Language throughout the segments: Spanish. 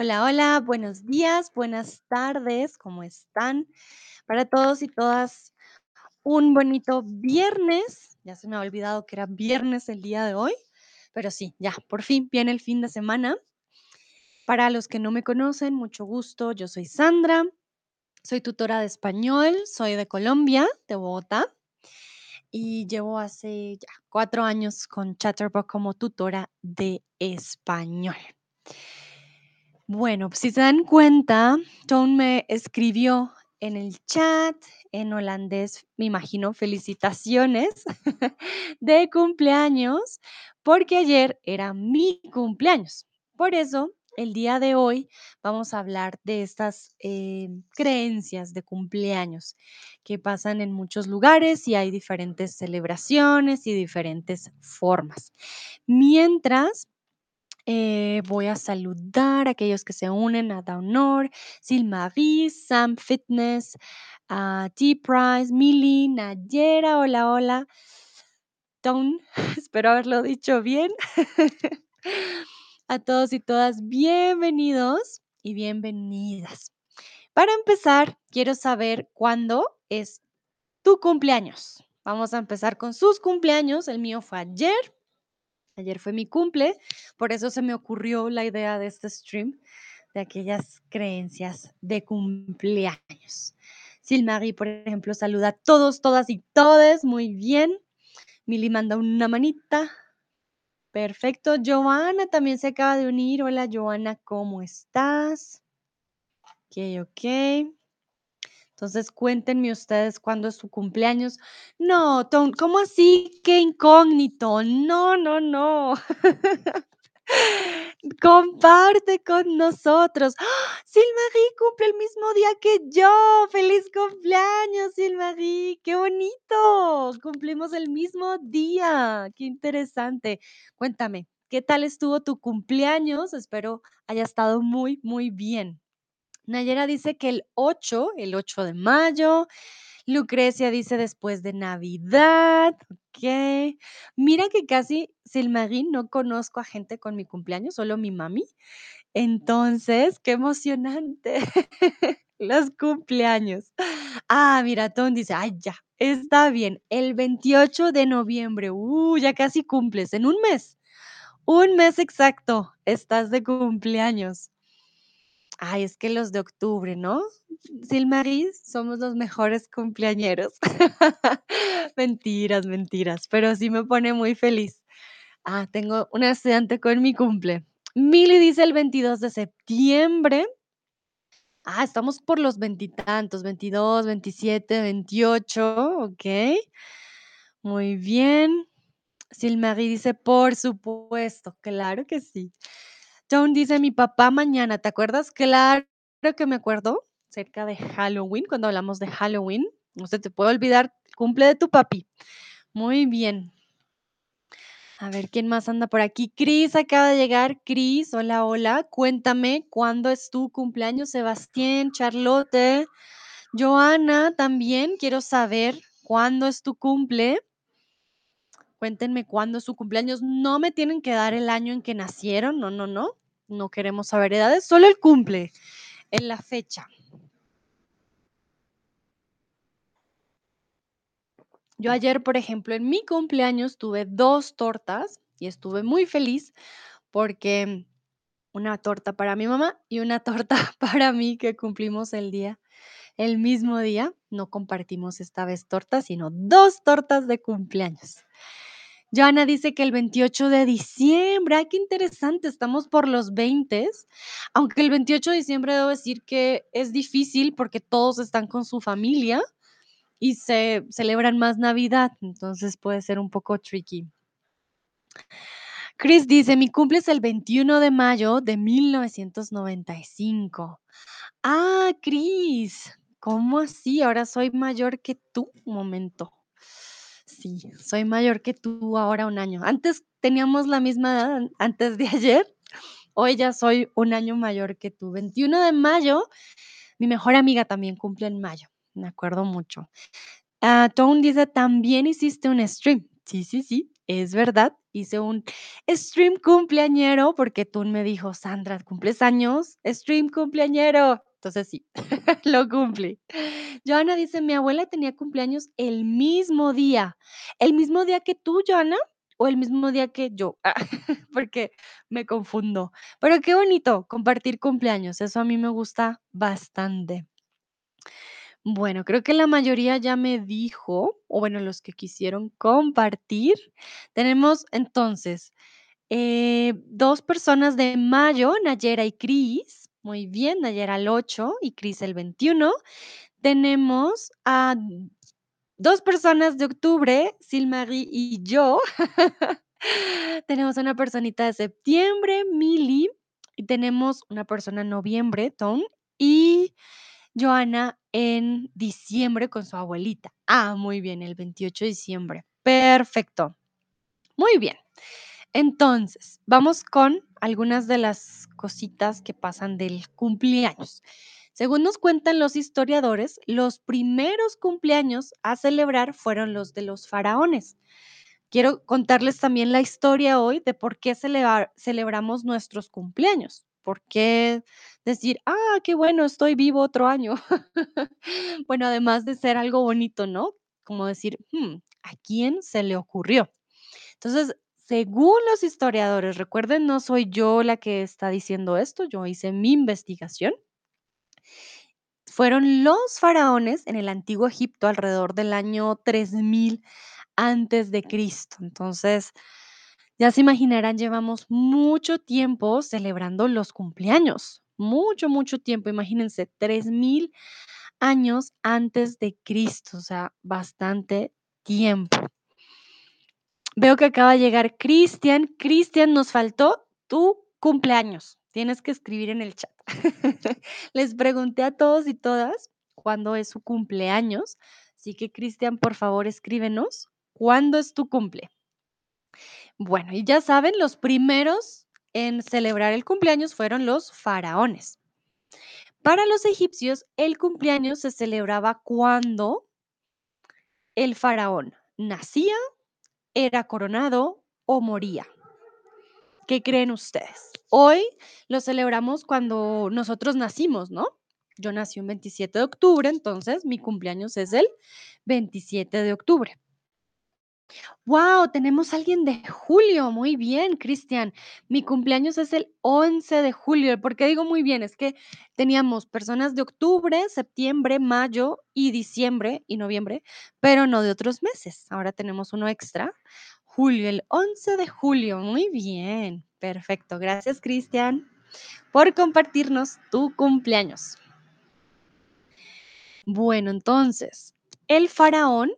Hola, hola, buenos días, buenas tardes, ¿cómo están? Para todos y todas, un bonito viernes. Ya se me ha olvidado que era viernes el día de hoy, pero sí, ya, por fin viene el fin de semana. Para los que no me conocen, mucho gusto, yo soy Sandra, soy tutora de español, soy de Colombia, de Bogotá, y llevo hace cuatro años con Chatterbox como tutora de español. Bueno, si se dan cuenta, Tone me escribió en el chat en holandés, me imagino, felicitaciones de cumpleaños, porque ayer era mi cumpleaños. Por eso, el día de hoy vamos a hablar de estas eh, creencias de cumpleaños que pasan en muchos lugares y hay diferentes celebraciones y diferentes formas. Mientras eh, voy a saludar a aquellos que se unen a Dawnor, Silmarie, Sam Fitness, a T-Price, Milly, Nayera, hola, hola. Dawn, espero haberlo dicho bien. a todos y todas, bienvenidos y bienvenidas. Para empezar, quiero saber cuándo es tu cumpleaños. Vamos a empezar con sus cumpleaños. El mío fue ayer. Ayer fue mi cumple, por eso se me ocurrió la idea de este stream, de aquellas creencias de cumpleaños. Silmarie, por ejemplo, saluda a todos, todas y todes, muy bien. Mili manda una manita. Perfecto. Joana también se acaba de unir. Hola, Joana, ¿cómo estás? Ok, ok. Entonces, cuéntenme ustedes cuándo es su cumpleaños. No, Tom, ¿cómo así? Qué incógnito. No, no, no. Comparte con nosotros. ¡Ah! Silmarie cumple el mismo día que yo. ¡Feliz cumpleaños, Silmarie! ¡Qué bonito! Cumplimos el mismo día. ¡Qué interesante! Cuéntame, ¿qué tal estuvo tu cumpleaños? Espero haya estado muy, muy bien. Nayera dice que el 8, el 8 de mayo. Lucrecia dice después de Navidad. Ok. Mira que casi, Silmarín, no conozco a gente con mi cumpleaños, solo mi mami. Entonces, qué emocionante. Los cumpleaños. Ah, mira, Tom dice, ay, ya, está bien. El 28 de noviembre. Uh, ya casi cumples. En un mes. Un mes exacto. Estás de cumpleaños. Ay, es que los de octubre, ¿no? Silmarie, somos los mejores cumpleañeros. Mentiras, mentiras, pero sí me pone muy feliz. Ah, tengo una estudiante con mi cumple. Mili dice el 22 de septiembre. Ah, estamos por los veintitantos, 22, 27, 28, ok. Muy bien. Silmarie dice, por supuesto, claro que sí. John dice, mi papá mañana, ¿te acuerdas? Claro que me acuerdo, cerca de Halloween, cuando hablamos de Halloween. No se te puede olvidar, cumple de tu papi. Muy bien. A ver, ¿quién más anda por aquí? Cris acaba de llegar. Cris, hola, hola. Cuéntame, ¿cuándo es tu cumpleaños? Sebastián, Charlotte, Joana, también quiero saber cuándo es tu cumple. Cuéntenme cuándo es su cumpleaños. No me tienen que dar el año en que nacieron, no, no, no. No queremos saber edades, solo el cumple, en la fecha. Yo ayer, por ejemplo, en mi cumpleaños tuve dos tortas y estuve muy feliz porque una torta para mi mamá y una torta para mí que cumplimos el día, el mismo día. No compartimos esta vez tortas, sino dos tortas de cumpleaños. Joana dice que el 28 de diciembre, ay, qué interesante, estamos por los 20, aunque el 28 de diciembre debo decir que es difícil porque todos están con su familia y se celebran más Navidad, entonces puede ser un poco tricky. Chris dice, mi cumple es el 21 de mayo de 1995. Ah, Chris, ¿cómo así? Ahora soy mayor que tú. Un momento. Sí, soy mayor que tú ahora un año. Antes teníamos la misma edad, antes de ayer. Hoy ya soy un año mayor que tú. 21 de mayo, mi mejor amiga también cumple en mayo. Me acuerdo mucho. Ah, Tone dice, también hiciste un stream. Sí, sí, sí. Es verdad, hice un stream cumpleañero porque Tun me dijo: "Sandra, ¿cumples años? Stream cumpleañero". Entonces sí, lo cumplí. Joana dice: "Mi abuela tenía cumpleaños el mismo día". ¿El mismo día que tú, Joana, o el mismo día que yo? Porque me confundo. Pero qué bonito compartir cumpleaños, eso a mí me gusta bastante. Bueno, creo que la mayoría ya me dijo, o bueno, los que quisieron compartir. Tenemos entonces, eh, 2 personas de mayo, Nayera y Cris. Muy bien, Nayera el 8 y Cris el 21. Tenemos a 2 personas de octubre, Silmarie y yo. Tenemos una personita de septiembre, Mili, y tenemos una persona en noviembre, Tom, y Joana en diciembre con su abuelita. Ah, muy bien, el 28 de diciembre. Perfecto. Muy bien. Entonces, vamos con algunas de las cositas que pasan del cumpleaños. Según nos cuentan los historiadores, los primeros cumpleaños a celebrar fueron los de los faraones. Quiero contarles también la historia hoy de por qué celebramos nuestros cumpleaños. ¿Por qué decir, ah, qué bueno, estoy vivo otro año? Bueno, además de ser algo bonito, ¿no? Como decir, "Mm, ¿a quién se le ocurrió? Entonces, según los historiadores, recuerden, no soy yo la que está diciendo esto, yo hice mi investigación. Fueron los faraones en el antiguo Egipto alrededor del año 3000 antes de Cristo. Entonces, ya se imaginarán, llevamos mucho tiempo celebrando los cumpleaños. Mucho, mucho tiempo. Imagínense, 3000 años antes de Cristo, o sea, bastante tiempo. Veo que acaba de llegar Cristian. Cristian, nos faltó tu cumpleaños. Tienes que escribir en el chat. Les pregunté a todos y todas cuándo es su cumpleaños. Así que, Cristian, por favor, escríbenos cuándo es tu cumple. Bueno, y ya saben, los primeros en celebrar el cumpleaños fueron los faraones. Para los egipcios, el cumpleaños se celebraba cuando el faraón nacía, era coronado o moría. ¿Qué creen ustedes? Hoy lo celebramos cuando nosotros nacimos, ¿no? Yo nací un 27 de octubre, entonces mi cumpleaños es el 27 de octubre. Wow, tenemos a alguien de julio. Muy bien, Cristian. Mi cumpleaños es el 11 de julio. ¿Por qué digo muy bien? Es que teníamos personas de octubre, septiembre, mayo y diciembre y noviembre, pero no de otros meses. Ahora tenemos uno extra. Julio, el 11 de julio. Muy bien. Perfecto. Gracias, Cristian, por compartirnos tu cumpleaños. Bueno, entonces, el faraón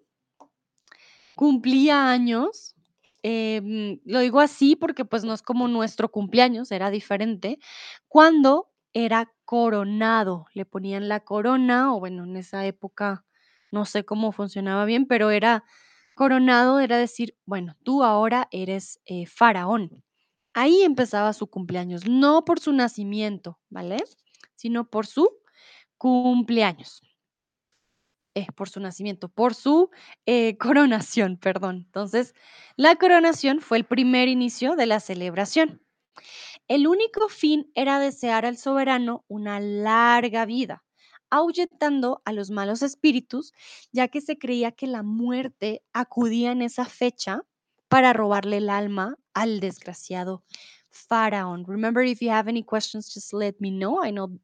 cumplía años, em, lo digo así porque pues no es como nuestro cumpleaños, era diferente, cuando era coronado, le ponían la corona, o bueno, en esa época no sé cómo funcionaba bien, pero era coronado, era decir, bueno, tú ahora eres eh, faraón. Ahí empezaba su cumpleaños, no por su nacimiento, ¿vale? Sino por su cumpleaños eh, por su nacimiento, por su eh, coronación, perdón. Entonces, la coronación fue el primer inicio de la celebración. El único fin era desear al soberano una larga vida, ahuyentando a los malos espíritus, ya que se creía que la muerte acudía en esa fecha para robarle el alma al desgraciado faraón. Remember, if you have any questions, just let me know. I know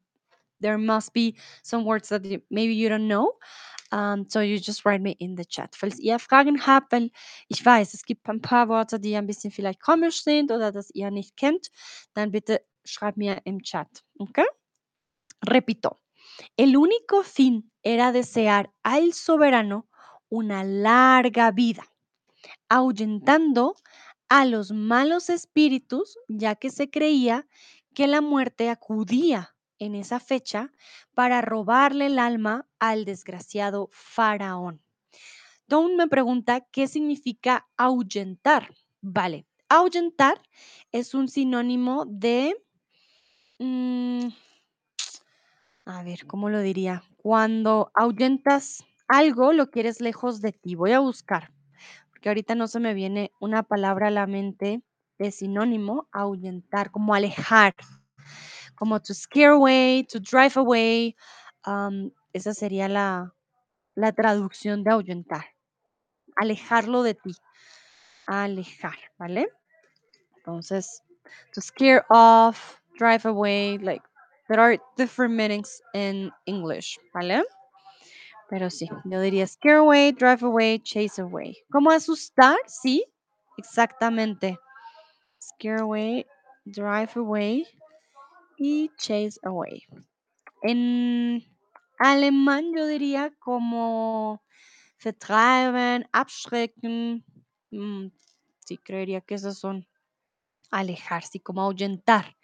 there must be some words that you- maybe you don't know. Um, so you just write me in the chat. Falls ihr Fragen habt, weil ich weiß, es gibt ein paar Worte, die ein bisschen vielleicht komisch sind oder dass ihr nicht kennt, dann bitte schreibt mir im Chat. ¿Ok? Repito, el único fin era desear al soberano una larga vida, ahuyentando a los malos espíritus, ya que se creía que la muerte acudía en esa fecha para robarle el alma al desgraciado faraón. Don me pregunta qué significa ahuyentar. Vale, ahuyentar es un sinónimo de... mm, a ver, ¿cómo lo diría? Cuando ahuyentas algo, lo quieres lejos de ti. Voy a buscar. porque ahorita no se me viene una palabra a la mente de sinónimo, ahuyentar, como alejar, como to scare away, to drive away, am, esa sería la la traducción de ahuyentar, alejarlo de ti, alejar, ¿vale? Entonces, to scare off, drive away, like there are different meanings in English, ¿vale? Pero sí, yo diría scare away, drive away, chase away. ¿Cómo asustar? Sí, exactamente. Scare away, drive away y chase away. En alemán yo diría como vertreiben, abschrecken. mm, sí, creería que esos son alejar, sí, como ahuyentar,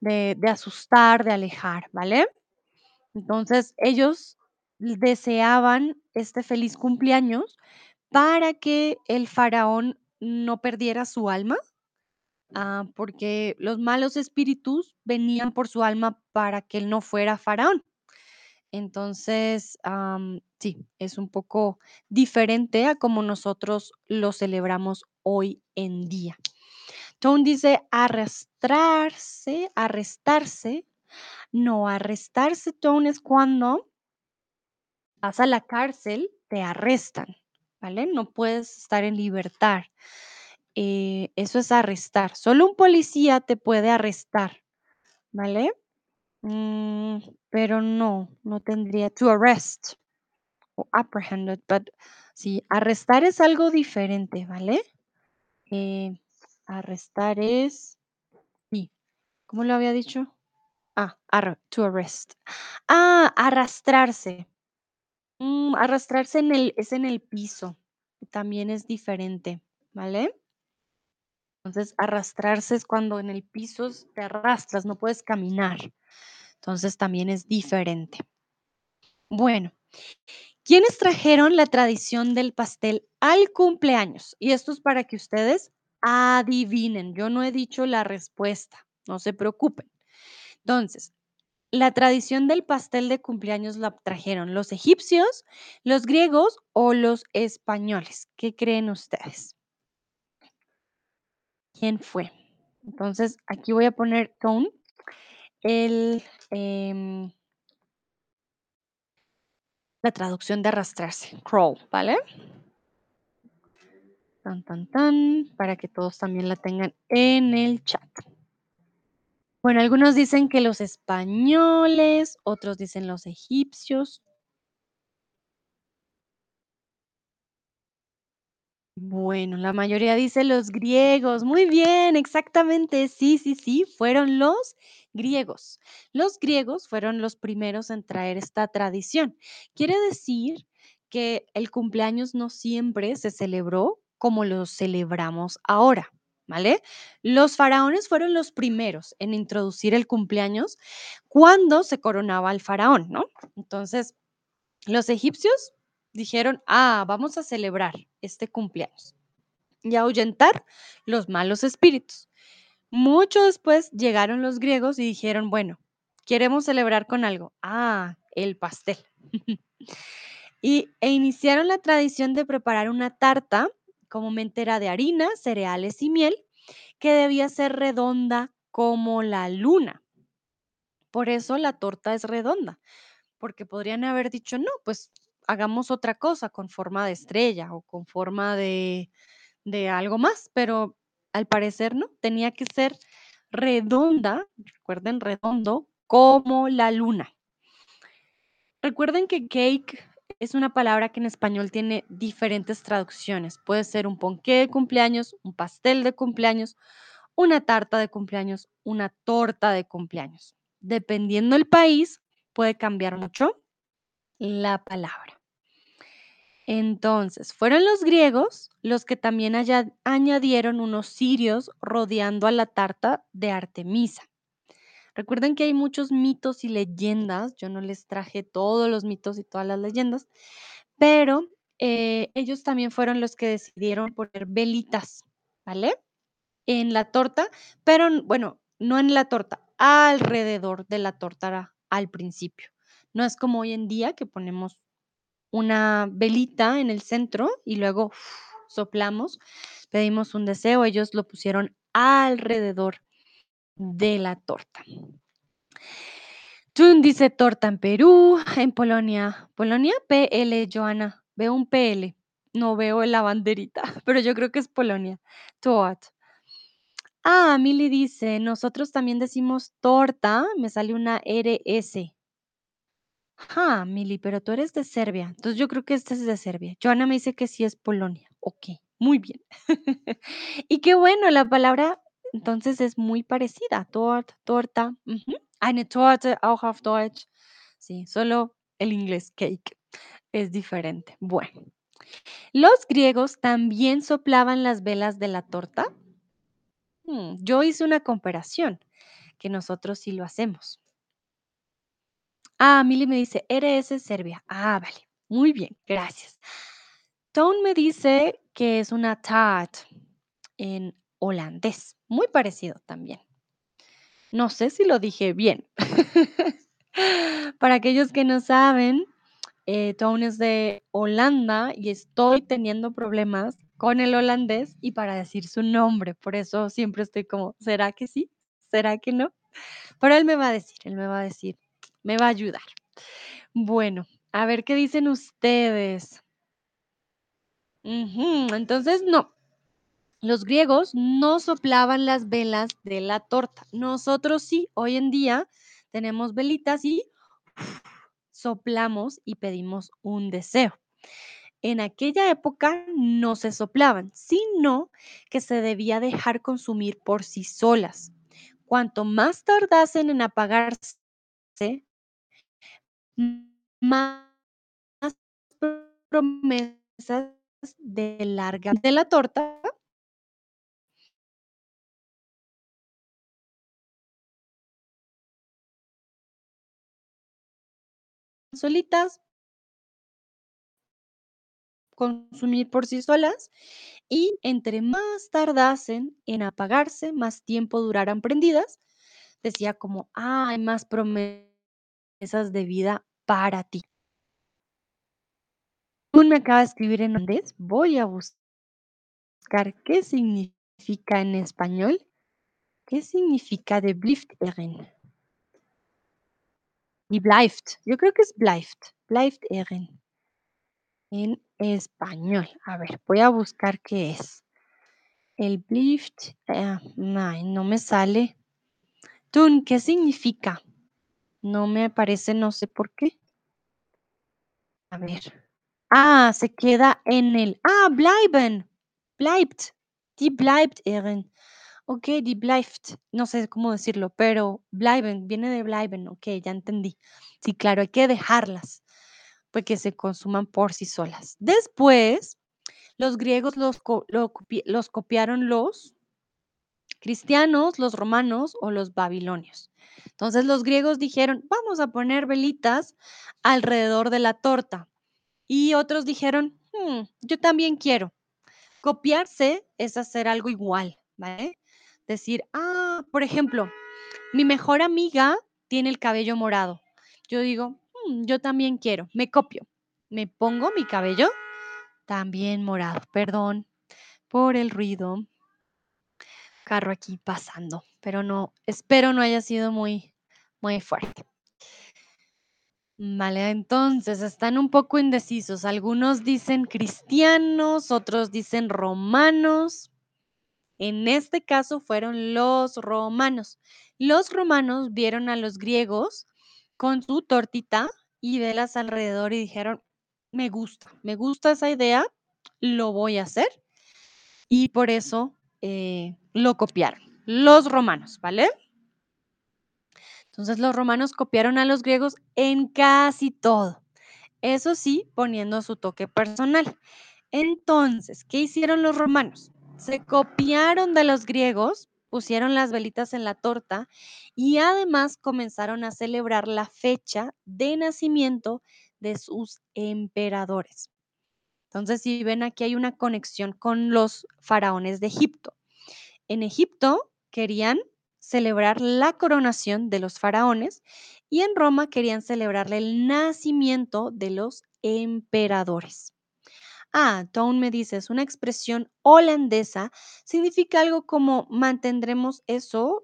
de, de asustar, de alejar, ¿vale? Entonces ellos deseaban este feliz cumpleaños para que el faraón no perdiera su alma, ah, porque los malos espíritus venían por su alma para que él no fuera faraón. Entonces, sí, es un poco diferente a como nosotros lo celebramos hoy en día. Tone dice arrastrarse, arrestarse. No, arrestarse, Tone, es cuando vas a la cárcel, te arrestan, ¿vale? No puedes estar en libertad. Eh, eso es arrestar. Solo un policía te puede arrestar, ¿vale? Mm, pero no, no tendría to arrest o apprehended, but sí, arrestar es algo diferente, ¿vale? Eh, arrestar es, sí, ¿cómo lo había dicho? Ah, arr- to arrest. Ah, arrastrarse. Mm, arrastrarse en el, es en el piso. También es diferente, ¿vale? Entonces, arrastrarse es cuando en el piso te arrastras, no puedes caminar. Entonces, también es diferente. Bueno, ¿quiénes trajeron la tradición del pastel al cumpleaños? Y esto es para que ustedes adivinen. Yo no he dicho la respuesta, no se preocupen. Entonces, la tradición del pastel de cumpleaños la trajeron los egipcios, los griegos o los españoles. ¿Qué creen ustedes? ¿Quién fue? Entonces, aquí voy a poner tone, el, em, la traducción de arrastrarse, crawl, ¿vale? Tan, tan, tan, para que todos también la tengan en el chat. Bueno, algunos dicen que los españoles, otros dicen los egipcios. Bueno, la mayoría dice los griegos. Muy bien, exactamente. Sí, sí, sí, fueron los griegos. Los griegos fueron los primeros en traer esta tradición. Quiere decir que el cumpleaños no siempre se celebró como lo celebramos ahora, ¿vale? Los faraones fueron los primeros en introducir el cumpleaños cuando se coronaba al faraón, ¿no? Entonces, los egipcios dijeron, ah, vamos a celebrar este cumpleaños y ahuyentar los malos espíritus. Mucho después llegaron los griegos y dijeron, bueno, queremos celebrar con algo. Ah, el pastel. y, e iniciaron la tradición de preparar una tarta comúnmente era de harina, cereales y miel, que debía ser redonda como la luna. Por eso la torta es redonda porque podrían haber dicho, no, pues hagamos otra cosa con forma de estrella o con forma de, de algo más, pero al parecer no, tenía que ser redonda, recuerden, redondo, como la luna. Recuerden que cake es una palabra que en español tiene diferentes traducciones. Puede ser un ponqué de cumpleaños, un pastel de cumpleaños, una tarta de cumpleaños, una torta de cumpleaños. Dependiendo del país, puede cambiar mucho la palabra. Entonces, fueron los griegos los que también añadieron unos cirios rodeando a la tarta de Artemisa. Recuerden que hay muchos mitos y leyendas, yo no les traje todos los mitos y todas las leyendas, pero eh, ellos también fueron los que decidieron poner velitas, ¿vale? En la torta, pero bueno, no en la torta, alrededor de la torta al principio. No es como hoy en día que ponemos una velita en el centro y luego soplamos, pedimos un deseo, ellos lo pusieron alrededor de la torta. Jun dice torta en Perú, en Polonia. ¿Polonia? PL, Joana. Veo un PL. No veo la banderita, pero yo creo que es Polonia. Toat. Ah, Mili dice, nosotros también decimos torta, me sale una RS. Ah, Mili, pero tú eres de Serbia, entonces yo creo que este es de Serbia. Joana me dice que sí es Polonia. Ok, muy bien. Y qué bueno, la palabra entonces es muy parecida. Tort, torta. Eine Torte, auch auf Deutsch. Sí, solo el inglés cake es diferente. Bueno, los griegos también soplaban las velas de la torta. Mm, yo hice una comparación, que nosotros sí lo hacemos. Ah, Mili me dice, RS Serbia. Ah, vale. Muy bien, gracias. Tone me dice que es una taart en holandés. Muy parecido también. No sé si lo dije bien. Para aquellos que no saben, eh, Tone es de Holanda y estoy teniendo problemas con el holandés y para decir su nombre. Por eso siempre estoy como, ¿será que sí? ¿Será que no? Pero él me va a decir, él me va a decir, me va a ayudar. Bueno, a ver qué dicen ustedes. Entonces, no, los griegos no soplaban las velas de la torta. Nosotros sí, hoy en día tenemos velitas y soplamos y pedimos un deseo. En aquella época no se soplaban, sino que se debía dejar consumir por sí solas. Cuanto más tardasen en apagarse, más promesas de larga de la torta. Solitas, consumir por sí solas, y entre más tardasen en apagarse, más tiempo duraran prendidas, decía como, "Ah, hay más promesas de vida para ti. Un me acaba de escribir en holandés, voy a buscar qué significa en español. ¿Qué significa de blijft erin? Y blijft, yo creo que es blijft, blijft erin en español. A ver, voy a buscar qué es. El blijft, eh, ay, no me sale. Tun, ¿qué significa? No me aparece, no sé por qué. A ver. Ah, se queda en el. Ah, bleiben. Bleibt. Die bleibt erin. Ok, die bleibt. No sé cómo decirlo, pero bleiben, viene de bleiben. Ok, ya entendí. Sí, claro, hay que dejarlas, pues que se consuman por sí solas. Después, los griegos los copiaron los cristianos, los romanos o los babilonios. Entonces los griegos dijeron, vamos a poner velitas alrededor de la torta. Y otros dijeron, "Hmm, yo también quiero. Copiarse es hacer algo igual, ¿vale? Decir, ah, por ejemplo, mi mejor amiga tiene el cabello morado. Yo digo, "Mm, yo también quiero, me copio. Me pongo mi cabello también morado. Perdón por el ruido. Carro aquí pasando, pero no, espero no haya sido muy, muy fuerte. Vale, entonces están un poco indecisos. Algunos dicen cristianos, otros dicen romanos. En este caso fueron los romanos. Los romanos vieron a los griegos con su tortita y velas alrededor y dijeron, me gusta, me gusta esa idea, lo voy a hacer. Y por eso eh, lo copiaron. Los romanos, ¿vale? Entonces los romanos copiaron a los griegos en casi todo. Eso sí, poniendo su toque personal. Entonces, ¿qué hicieron los romanos? Se copiaron de los griegos, pusieron las velitas en la torta y además comenzaron a celebrar la fecha de nacimiento de sus emperadores. Entonces, si ven aquí hay una conexión con los faraones de Egipto. En Egipto querían celebrar la coronación de los faraones y en Roma querían celebrar el nacimiento de los emperadores. Ah, Tone me dice, es una expresión holandesa, significa algo como mantendremos eso,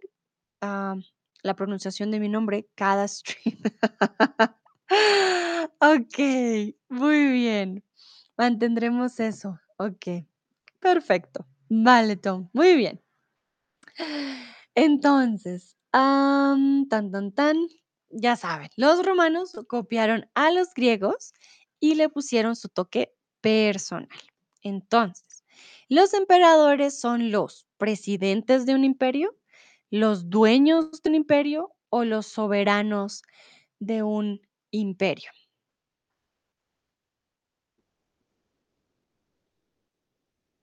ah, la pronunciación de mi nombre, cada stream. Ok, muy bien. Mantendremos eso. Ok, perfecto. Vale, Tom, muy bien. Entonces, tan, tan, tan, ya saben, los romanos copiaron a los griegos y le pusieron su toque personal. Entonces, los emperadores son los presidentes de un imperio, los dueños de un imperio o los soberanos de un imperio.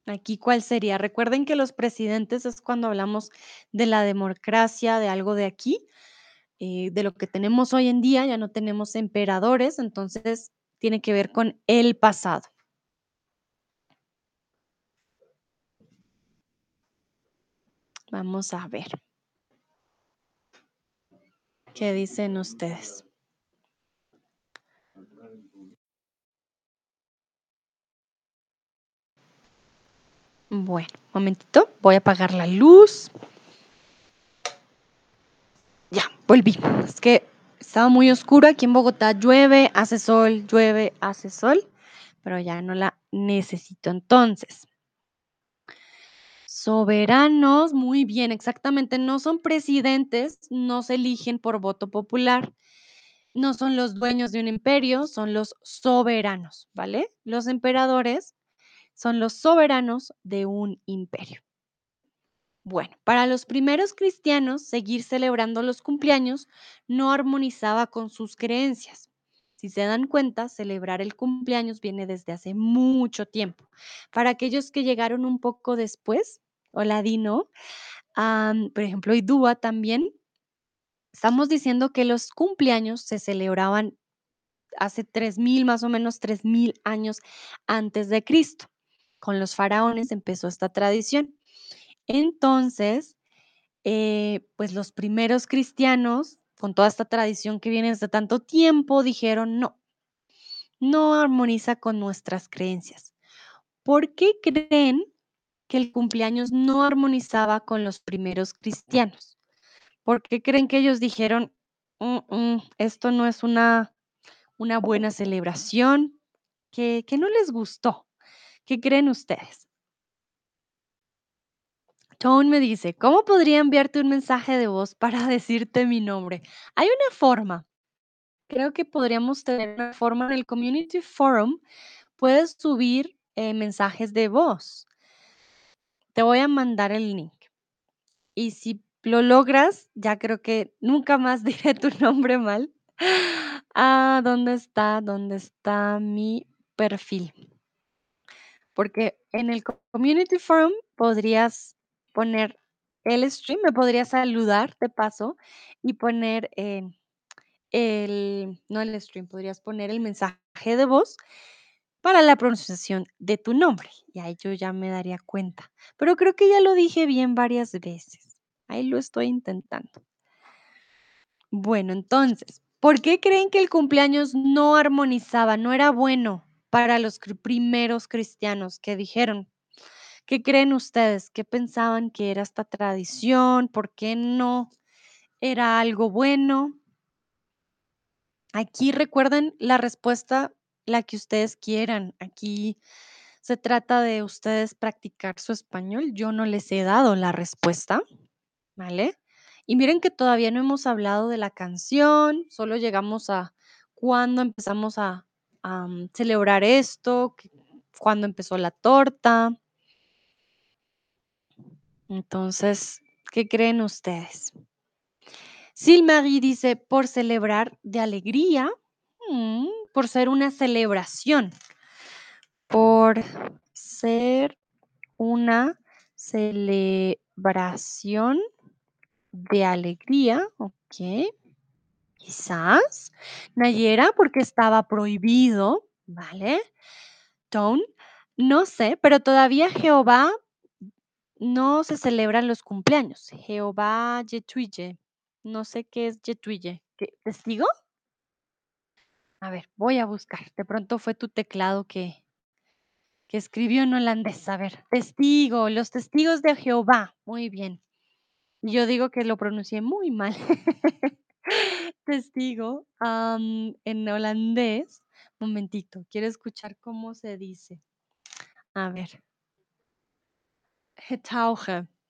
Aquí, ¿cuál sería? Recuerden que los presidentes es cuando hablamos de la democracia, de algo de aquí, eh, de lo que tenemos hoy en día, ya no tenemos emperadores, entonces tiene que ver con el pasado. Vamos a ver. ¿Qué dicen ustedes? Bueno, momentito, voy a apagar la luz. Ya, volví. Es que estaba muy oscuro aquí en Bogotá, llueve, hace sol, llueve, hace sol, pero ya no la necesito entonces. Soberanos, muy bien, exactamente, no son presidentes, no se eligen por voto popular, no son los dueños de un imperio, son los soberanos, ¿vale? Los emperadores son los soberanos de un imperio. Bueno, para los primeros cristianos, seguir celebrando los cumpleaños no armonizaba con sus creencias. Si se dan cuenta, celebrar el cumpleaños viene desde hace mucho tiempo. Para aquellos que llegaron un poco después, hola Dino, por ejemplo, y Dúa también, estamos diciendo que los cumpleaños se celebraban hace 3000, más o menos 3000 años antes de Cristo. Con los faraones empezó esta tradición. Entonces, eh, pues los primeros cristianos, con toda esta tradición que viene desde tanto tiempo, dijeron, no, no armoniza con nuestras creencias. ¿Por qué creen que el cumpleaños no armonizaba con los primeros cristianos? ¿Por qué creen que ellos dijeron, "Mm, mm, esto no es una, una buena celebración? Que, que no les gustó. ¿Qué creen ustedes? Tone me dice, ¿cómo podría enviarte un mensaje de voz para decirte mi nombre? Hay una forma. Creo que podríamos tener una forma en el Community Forum. Puedes subir eh, mensajes de voz. Te voy a mandar el link. Y si lo logras, ya creo que nunca más diré tu nombre mal. Ah, ¿dónde está? ¿Dónde está mi perfil? Porque en el co- Community Forum podrías poner el stream, me podrías saludar de paso y poner eh, el, no el stream, podrías poner el mensaje de voz para la pronunciación de tu nombre. Y ahí yo ya me daría cuenta. Pero creo que ya lo dije bien varias veces. Ahí lo estoy intentando. Bueno, entonces, ¿por qué creen que el cumpleaños no armonizaba, no era bueno para los primeros cristianos que dijeron? ¿Qué creen ustedes? ¿Qué pensaban que era esta tradición? ¿Por qué no era algo bueno? Aquí recuerden la respuesta, la que ustedes quieran. Aquí se trata de ustedes practicar su español. Yo no les he dado la respuesta, ¿vale? Y miren que todavía no hemos hablado de la canción, solo llegamos a cuándo empezamos a, celebrar esto, cuándo empezó la torta. Entonces, ¿qué creen ustedes? Silmarie dice, por celebrar de alegría, mm, por ser una celebración, por ser una celebración de alegría, ok, quizás. Nayera, porque estaba prohibido, ¿vale? Tone, no sé, pero todavía Jehová no se celebran los cumpleaños. Jehová Yetuille, no sé qué es Yetuille. ¿Qué- ¿Testigo? A ver, voy a buscar. De pronto fue tu teclado que, que escribió en holandés. A ver, testigo, los testigos de Jehová. Muy bien. Yo digo que lo pronuncié muy mal. Testigo, en holandés. Momentito, quiero escuchar cómo se dice. A ver.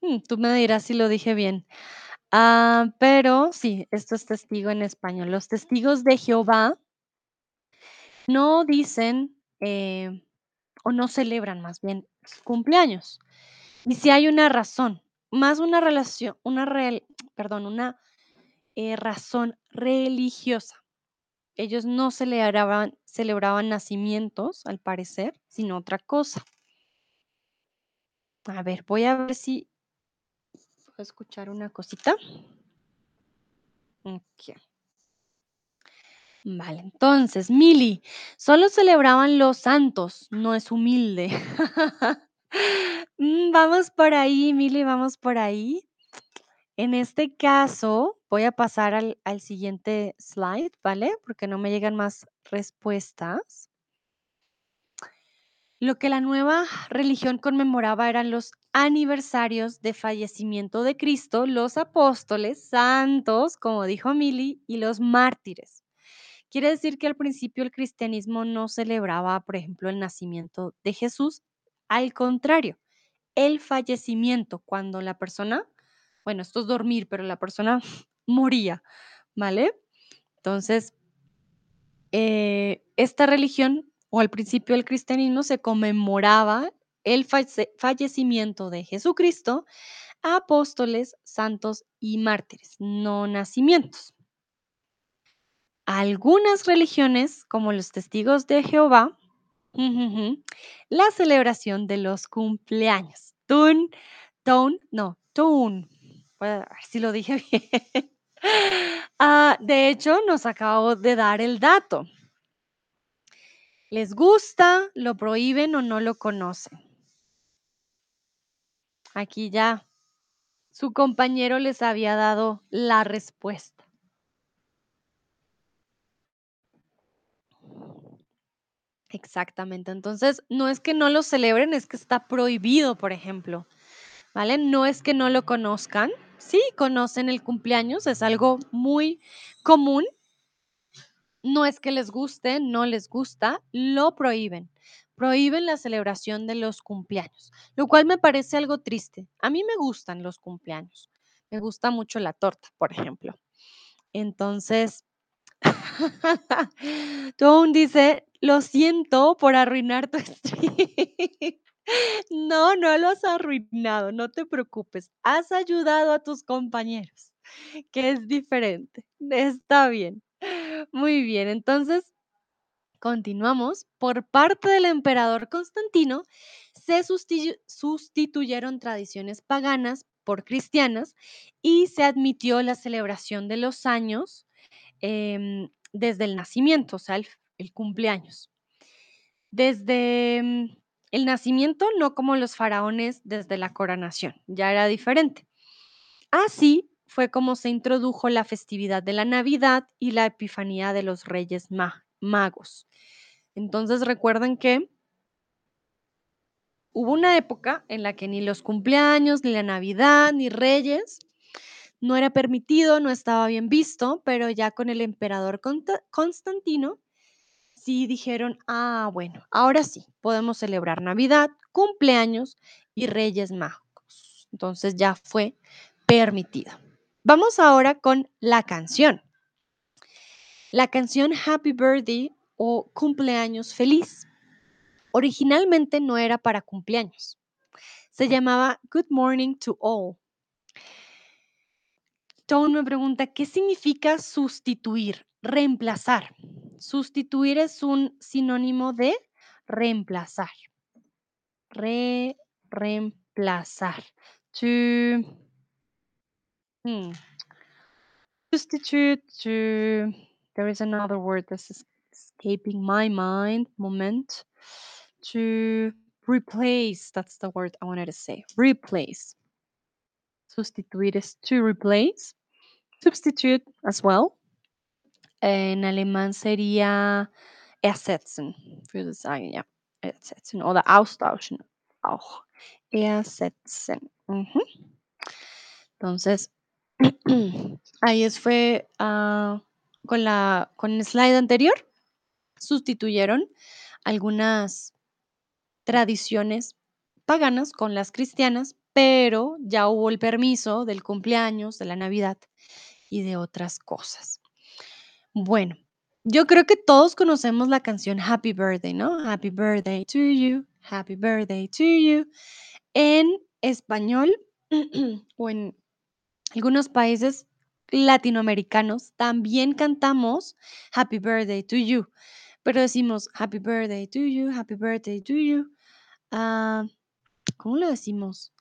Mm, tú me dirás si lo dije bien. Ah, pero sí, esto es testigo en español. Los testigos de Jehová no dicen, eh, o no celebran más bien cumpleaños. Y si hay una razón, más una relación, una real, perdón, una eh, razón religiosa. Ellos no celebraban, celebraban nacimientos, al parecer, sino otra cosa. A ver, voy a ver si puedo escuchar una cosita. Ok. Vale, entonces, Mili, solo celebraban los santos, no es humilde. Mm, vamos por ahí, Mili, vamos por ahí. En este caso, voy a pasar al, siguiente slide, ¿vale? Porque no me llegan más respuestas. Lo que la nueva religión conmemoraba eran los aniversarios de fallecimiento de Cristo, los apóstoles, santos, como dijo Mili, y los mártires. Quiere decir que al principio el cristianismo no celebraba, por ejemplo, el nacimiento de Jesús. Al contrario, el fallecimiento, cuando la persona, bueno, esto es dormir, pero la persona moría, ¿vale? Entonces, eh, esta religión, o al principio el cristianismo, se conmemoraba el falle- fallecimiento de Jesucristo, apóstoles, santos y mártires, no nacimientos. Algunas religiones, como los testigos de Jehová, la celebración de los cumpleaños. Tun, ton, no, tun. Si lo dije bien. Ah, de hecho, nos acabo de dar el dato. ¿Les gusta, lo prohíben o no lo conocen? Aquí ya su compañero les había dado la respuesta. Exactamente. Entonces, no es que no lo celebren, es que está prohibido, por ejemplo, No es que no lo conozcan. Sí, conocen el cumpleaños, es algo muy común. No es que les guste, no les gusta, lo prohíben. Prohíben la celebración de los cumpleaños, lo cual me parece algo triste. A mí me gustan los cumpleaños. Me gusta mucho la torta, por ejemplo. Entonces, Toon dice, lo siento por arruinar tu stream. No, no lo has arruinado, no te preocupes. Has ayudado a tus compañeros, que es diferente. Está bien. Muy bien, entonces continuamos. Por parte del emperador Constantino, se sustituyeron tradiciones paganas por cristianas y se admitió la celebración de los años em, desde el nacimiento, o sea, el, el cumpleaños. Desde el nacimiento, no como los faraones desde la coronación, ya era diferente. Así fue como se introdujo la festividad de la Navidad y la Epifanía de los Reyes ma- Magos. Entonces recuerden que hubo una época en la que ni los cumpleaños, ni la Navidad, ni Reyes no era permitido, no estaba bien visto, pero ya con el emperador Constantino sí dijeron, ah, bueno, ahora sí, podemos celebrar Navidad, cumpleaños y Reyes Magos. Entonces ya fue permitido. Vamos ahora con la canción. La canción Happy Birthday o Cumpleaños Feliz originalmente no era para cumpleaños. Se llamaba Good Morning to All. Tone me pregunta, ¿qué significa sustituir? Reemplazar. Sustituir es un sinónimo de reemplazar. Re, reemplazar. To, hmm, substitute, to, there is another word that's escaping my mind. Moment. To replace, that's the word I wanted to say. Replace. Sustituir is to replace. Substitute as well. En alemán sería ersetzen, würde sagen, ja. ersetzen oder austauschen auch. Ersetzen. Entonces, ahí fue, ah, con la con el slide anterior, sustituyeron algunas tradiciones paganas con las cristianas, pero ya hubo el permiso del cumpleaños, de la Navidad y de otras cosas. Bueno, yo creo que todos conocemos la canción Happy Birthday, ¿no? Happy birthday to you, happy birthday to you. En español o en algunos países latinoamericanos también cantamos Happy birthday to you, pero decimos Happy birthday to you, happy birthday to you. Ah, ¿cómo lo decimos?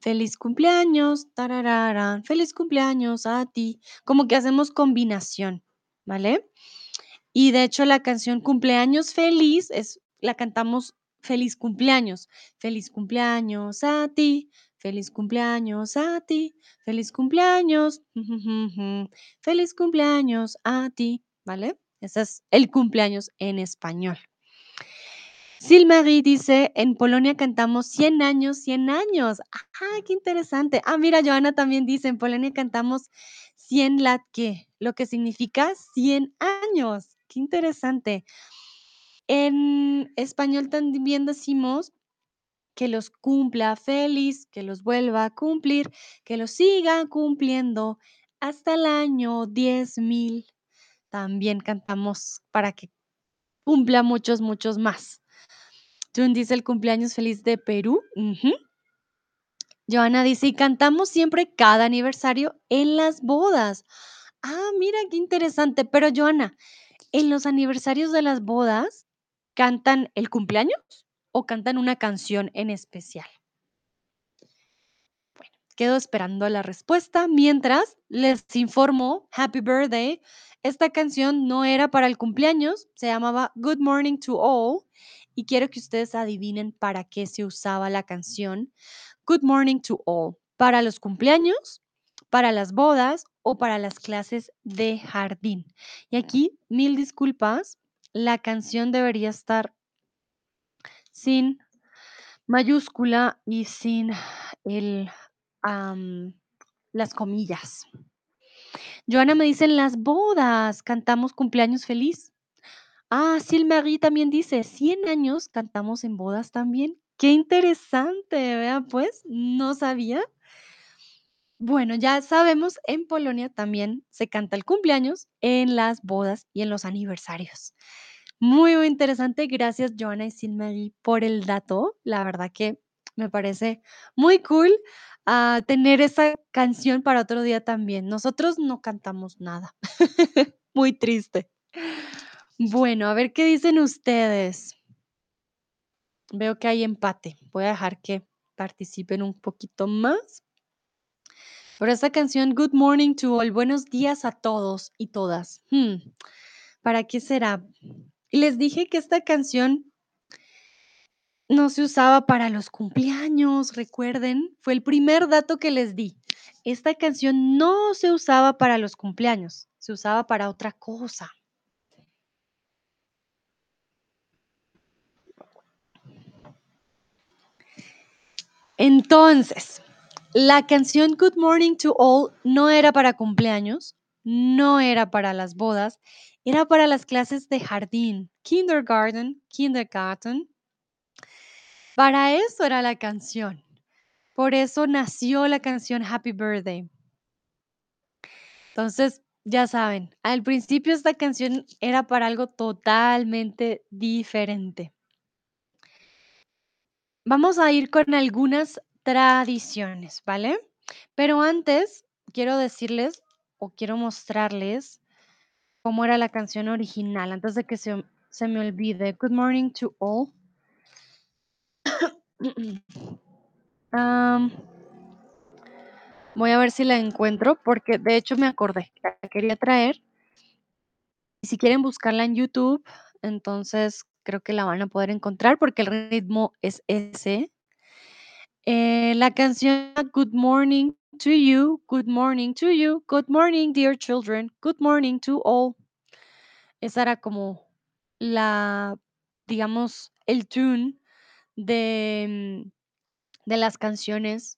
Feliz cumpleaños, tararara, feliz cumpleaños a ti. Como que hacemos combinación, ¿vale? Y de hecho la canción Cumpleaños Feliz es la cantamos feliz cumpleaños, feliz cumpleaños a ti, feliz cumpleaños a ti, feliz cumpleaños, feliz cumpleaños a ti, ¿vale? Ese es el cumpleaños en español. Silmarie dice, en Polonia cantamos 100 años, 100 años. Ah, qué interesante. Ah, mira, Joana también dice, en Polonia cantamos 100 latke, lo que significa 100 años. Qué interesante. En español también decimos que los cumpla feliz, que los vuelva a cumplir, que los siga cumpliendo hasta el año 10,000. También cantamos para que cumpla muchos, muchos más. Jun dice el cumpleaños feliz de Perú. Joana dice, y cantamos siempre cada aniversario en las bodas. Ah, mira qué interesante. Pero Joana, ¿en los aniversarios de las bodas cantan el cumpleaños o cantan una canción en especial? Bueno, quedo esperando la respuesta. Mientras, les informo, Happy Birthday. Esta canción no era para el cumpleaños, se llamaba Good Morning to All y quiero que ustedes adivinen para qué se usaba la canción Good Morning to All. ¿Para los cumpleaños, para las bodas o para las clases de jardín? Y aquí, mil disculpas, la canción debería estar sin mayúscula y sin el, las comillas. Joana me dice, en las bodas cantamos cumpleaños feliz. Ah, Silmarie también dice, 100 años cantamos en bodas también. Qué interesante, vea pues, no sabía. Bueno, ya sabemos, en Polonia también se canta el cumpleaños en las bodas y en los aniversarios. Muy, muy interesante. Gracias, Joana y Silmarie, por el dato. La verdad que me parece muy cool ah, tener esa canción para otro día también. Nosotros no cantamos nada. Muy triste. Bueno, a ver qué dicen ustedes. Veo que hay empate. Voy a dejar que participen un poquito más. Pero esta canción, Good Morning to All, buenos días a todos y todas. Hmm, ¿Para qué será? Y les dije que esta canción no se usaba para los cumpleaños, recuerden, fue el primer dato que les di. Esta canción no se usaba para los cumpleaños, se usaba para otra cosa. Entonces, la canción Good Morning to All no era para cumpleaños, no era para las bodas, era para las clases de jardín, kindergarten, kindergarten. Para eso era la canción. Por eso nació la canción Happy Birthday. Entonces, ya saben, al principio esta canción era para algo totalmente diferente. Vamos a ir con algunas tradiciones, ¿vale? Pero antes quiero decirles o quiero mostrarles cómo era la canción original, antes de que se, se me olvide. Good morning to all. Voy a ver si la encuentro porque de hecho me acordé, la quería traer. Y si quieren buscarla en YouTube, entonces creo que la van a poder encontrar porque el ritmo es ese. Eh, la canción Good Morning to You, Good Morning to You, Good Morning Dear Children, Good Morning to All. Esa era como la, digamos, el tune de, mm, de las canciones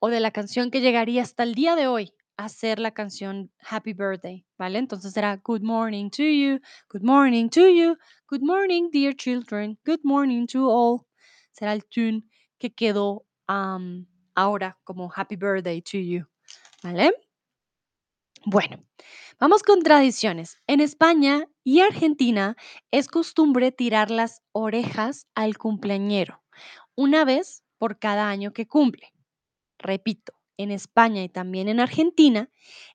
o de la canción que llegaría hasta el día de hoy a ser la canción Happy Birthday, ¿vale? Entonces era Good morning to you, good morning to you, good morning dear children, good morning to all. Será el tune que quedó ahora como Happy Birthday to you, ¿vale? Bueno, vamos con tradiciones. En España y Argentina es costumbre tirar las orejas al cumpleañero una vez por cada año que cumple. Repito, en España y también en Argentina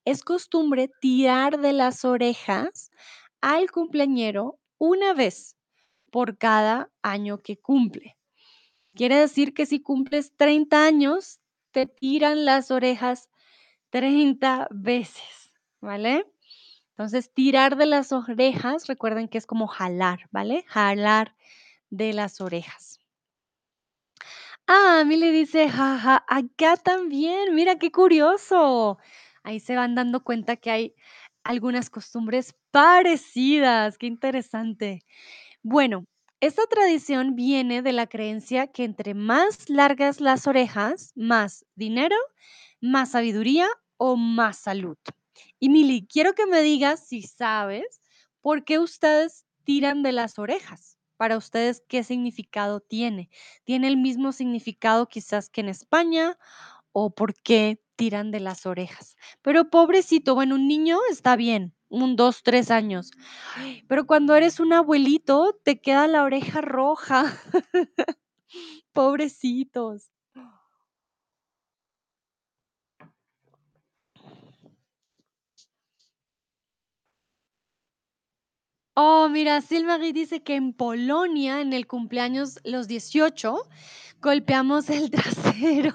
es costumbre tirar de las orejas al cumpleañero una vez por cada año que cumple. Quiere decir que si cumples 30 años, te tiran las orejas 30 veces, ¿vale? Entonces, tirar de las orejas, recuerden que es como jalar, ¿vale? Jalar de las orejas. Ah, Mili dice, jaja, acá también, mira qué curioso. Ahí se van dando cuenta que hay algunas costumbres parecidas, qué interesante. Bueno, esta tradición viene de la creencia que entre más largas las orejas, más dinero, más sabiduría o más salud. Y Mili, quiero que me digas si sabes por qué ustedes tiran de las orejas. Para ustedes, ¿qué significado tiene? ¿Tiene el mismo significado quizás que en España o por qué tiran de las orejas? Pero pobrecito, bueno, un niño está bien, un dos, tres años, pero cuando eres un abuelito, te queda la oreja roja. Pobrecitos. Oh, mira, Silmarie dice que en Polonia, en el cumpleaños, los 18, golpeamos el trasero.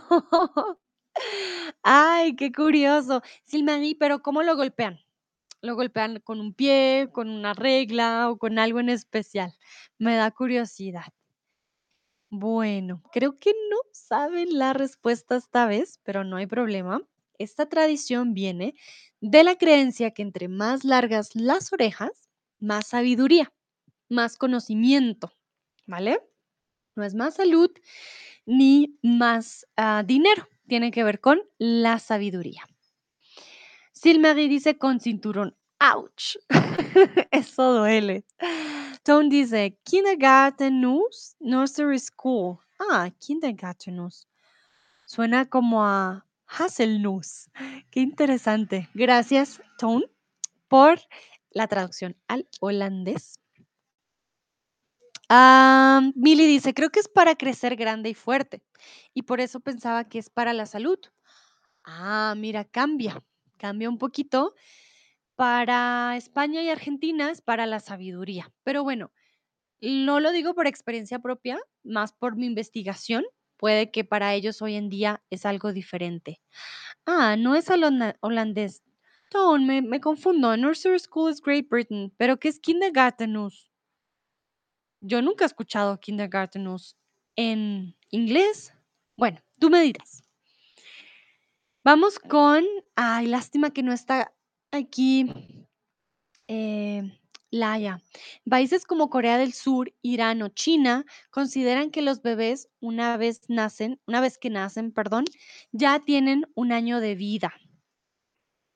Ay, qué curioso. Silmarie, pero ¿cómo lo golpean? ¿Lo golpean con un pie, con una regla o con algo en especial? Me da curiosidad. Bueno, creo que no saben la respuesta esta vez, pero no hay problema. Esta tradición viene de la creencia que entre más largas las orejas, más sabiduría, más conocimiento, ¿vale? No es más salud ni más ah, dinero, tiene que ver con la sabiduría. Silmarie dice con cinturón. ¡Auch! Eso duele. Tone dice Kindergartenus, Nursery School. Ah, Kindergartenus. Suena como a Haselnuss. Qué interesante. Gracias, Tone, por la traducción al holandés. Ah, Milly dice, creo que es para crecer grande y fuerte. Y por eso pensaba que es para la salud. Ah, mira, cambia. Cambia un poquito. Para España y Argentina es para la sabiduría. Pero bueno, no lo digo por experiencia propia, más por mi investigación. Puede que para ellos hoy en día es algo diferente. Ah, no es holanda- holandés. Me, me confundo. Nursery School es Great Britain, pero ¿qué es Kindergartenus? Yo nunca he escuchado Kindergartenus en inglés. Bueno, tú me dirás. Vamos con, ay, lástima que no está aquí eh, Laia. Países como Corea del Sur, Irán o China consideran que los bebés una vez nacen, una vez que nacen, perdón, ya tienen un año de vida.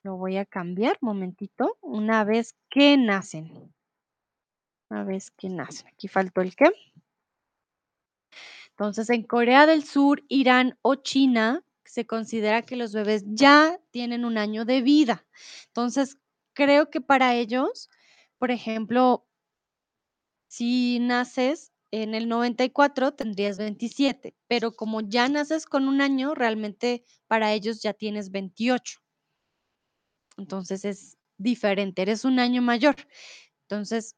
Lo voy a cambiar, momentito. Una vez que nacen. Una vez que nacen. Aquí faltó el qué. Entonces, en Corea del Sur, Irán o China, se considera que los bebés ya tienen un año de vida. Entonces, creo que para ellos, por ejemplo, si naces en el 94, tendrías 27, pero como ya naces con un año, realmente para ellos ya tienes 28. Entonces es diferente, eres un año mayor. Entonces,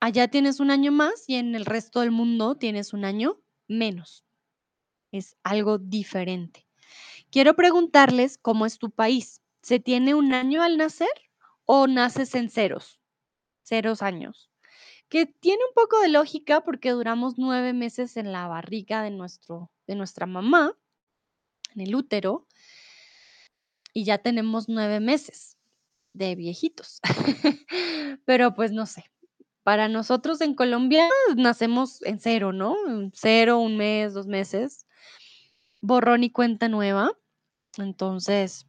allá tienes un año más y en el resto del mundo tienes un año menos. Es algo diferente. Quiero preguntarles cómo es tu país. ¿Se tiene un año al nacer o naces en ceros? Ceros años. Que tiene un poco de lógica porque duramos nueve meses en la barriga de, nuestro, de nuestra mamá, en el útero, y ya tenemos nueve meses de viejitos. Pero pues no sé, para nosotros en Colombia nacemos en cero, ¿no? En cero, un mes, 2 meses, borrón y cuenta nueva. Entonces,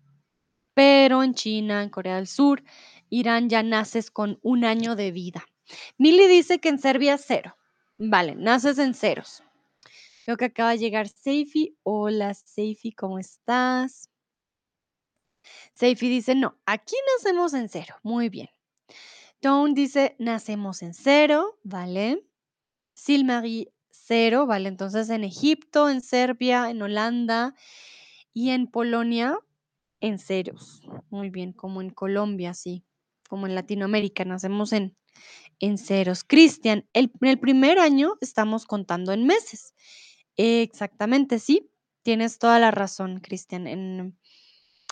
pero en China, en Corea del Sur, Irán ya naces con un año de vida. Mili dice que en Serbia cero. Vale, naces en ceros. Creo que acaba de llegar Seifi. Hola, Seifi, ¿cómo estás? Seifi dice, no, aquí nacemos en cero. Muy bien. Dawn dice, nacemos en cero, ¿vale? Silmarie, cero, ¿vale? Entonces en Egipto, en Serbia, en Holanda y en Polonia, en ceros. Muy bien, como en Colombia, sí, como en Latinoamérica, nacemos en, en ceros. Cristian, el primer año estamos contando en meses. Exactamente, sí, tienes toda la razón, Cristian. En,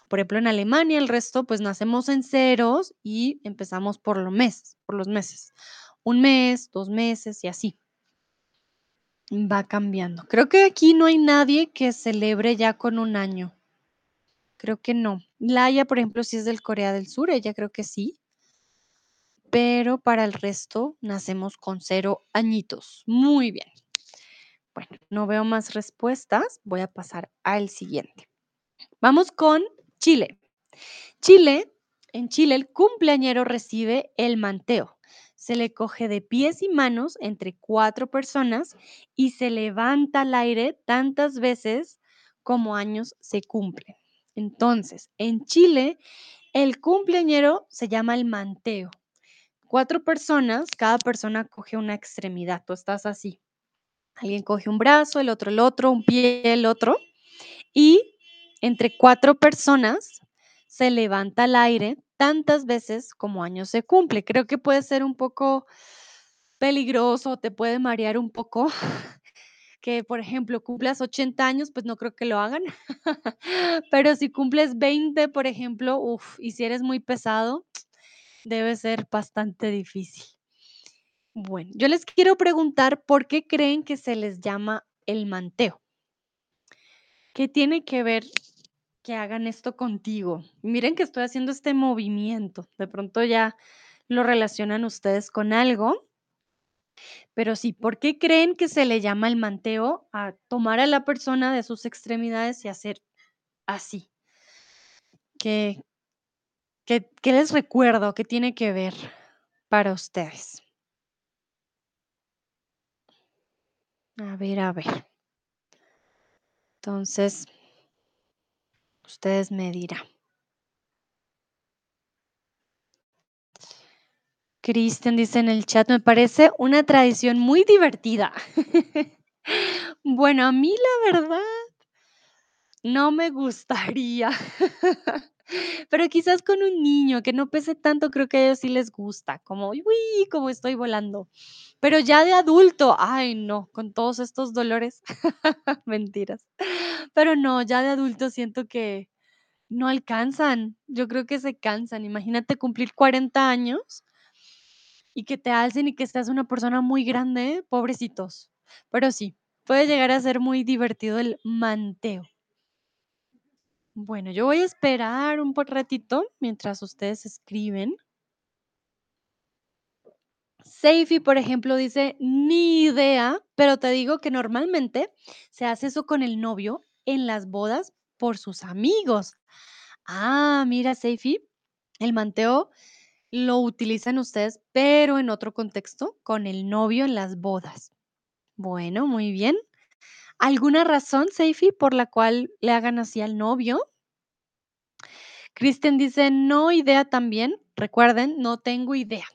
por ejemplo, en Alemania, el resto, pues nacemos en ceros y empezamos por los meses, por los meses. Un mes, dos meses y así. Va cambiando. Creo que aquí no hay nadie que celebre ya con un año. Creo que no. Laia, por ejemplo, si es del Corea del Sur, ella creo que sí. Pero para el resto nacemos con cero añitos. Muy bien. Bueno, no veo más respuestas. Voy a pasar al siguiente. Vamos con Chile. Chile, en Chile el cumpleañero recibe el manteo. Se le coge de pies y manos entre cuatro personas y se levanta al aire tantas veces como años se cumplen. Entonces, en Chile, el cumpleañero se llama el manteo. Cuatro personas, cada persona coge una extremidad. Tú estás así. Alguien coge un brazo, el otro el otro, un pie el otro. Y entre cuatro personas se levanta al aire tantas veces como años se cumple. Creo que puede ser un poco peligroso, te puede marear un poco. Que, por ejemplo, cumplas 80 años, pues no creo que lo hagan. Pero si cumples 20, por ejemplo, uff, y si eres muy pesado, debe ser bastante difícil. Bueno, yo les quiero preguntar por qué creen que se les llama el manteo. ¿Qué tiene que ver que hagan esto contigo? Miren que estoy haciendo este movimiento. De pronto ya lo relacionan ustedes con algo. Pero sí, ¿por qué creen que se le llama el manteo a tomar a la persona de sus extremidades y hacer así? ¿Qué, qué, qué les recuerdo? ¿Qué tiene que ver para ustedes? A ver, a ver. Entonces, ustedes me dirán. Cristian dice en el chat, me parece una tradición muy divertida. Bueno, a mí la verdad no me gustaría, pero quizás con un niño que no pese tanto, creo que a ellos sí les gusta, como, uy, como estoy volando. Pero ya de adulto, ay, no, con todos estos dolores, mentiras. Pero no, ya de adulto siento que no alcanzan, yo creo que se cansan. Imagínate cumplir 40 años y que te alcen y que seas una persona muy grande, pobrecitos. Pero sí, puede llegar a ser muy divertido el manteo. Bueno, yo voy a esperar un ratito mientras ustedes escriben. Seifi, por ejemplo, dice, ni idea, pero te digo que normalmente se hace eso con el novio en las bodas por sus amigos. Ah, mira, Seifi, el manteo lo utilizan ustedes, pero en otro contexto, con el novio en las bodas. Bueno, muy bien. ¿Alguna razón, Seifi, por la cual le hagan así al novio? Kristen dice, no idea también. Recuerden, no tengo idea.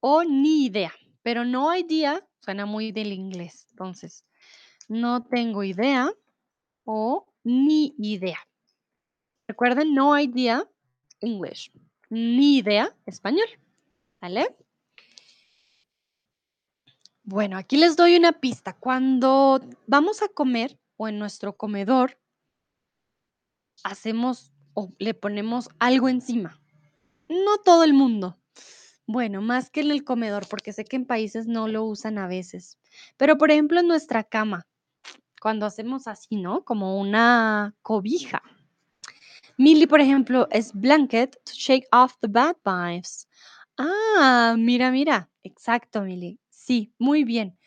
O ni idea. Pero no idea suena muy del inglés. Entonces, no tengo idea o ni idea. Recuerden, no idea, English. Ni idea, español. ¿Vale? Bueno, aquí les doy una pista. Cuando vamos a comer o en nuestro comedor, hacemos o le ponemos algo encima. No todo el mundo. Bueno, más que en el comedor, porque sé que en países no lo usan a veces. Pero, por ejemplo, en nuestra cama, cuando hacemos así, ¿no? Como una cobija. Milly, por ejemplo, es blanket to shake off the bad vibes. Ah, mira, mira, Exacto, Mili. Sí, muy bien.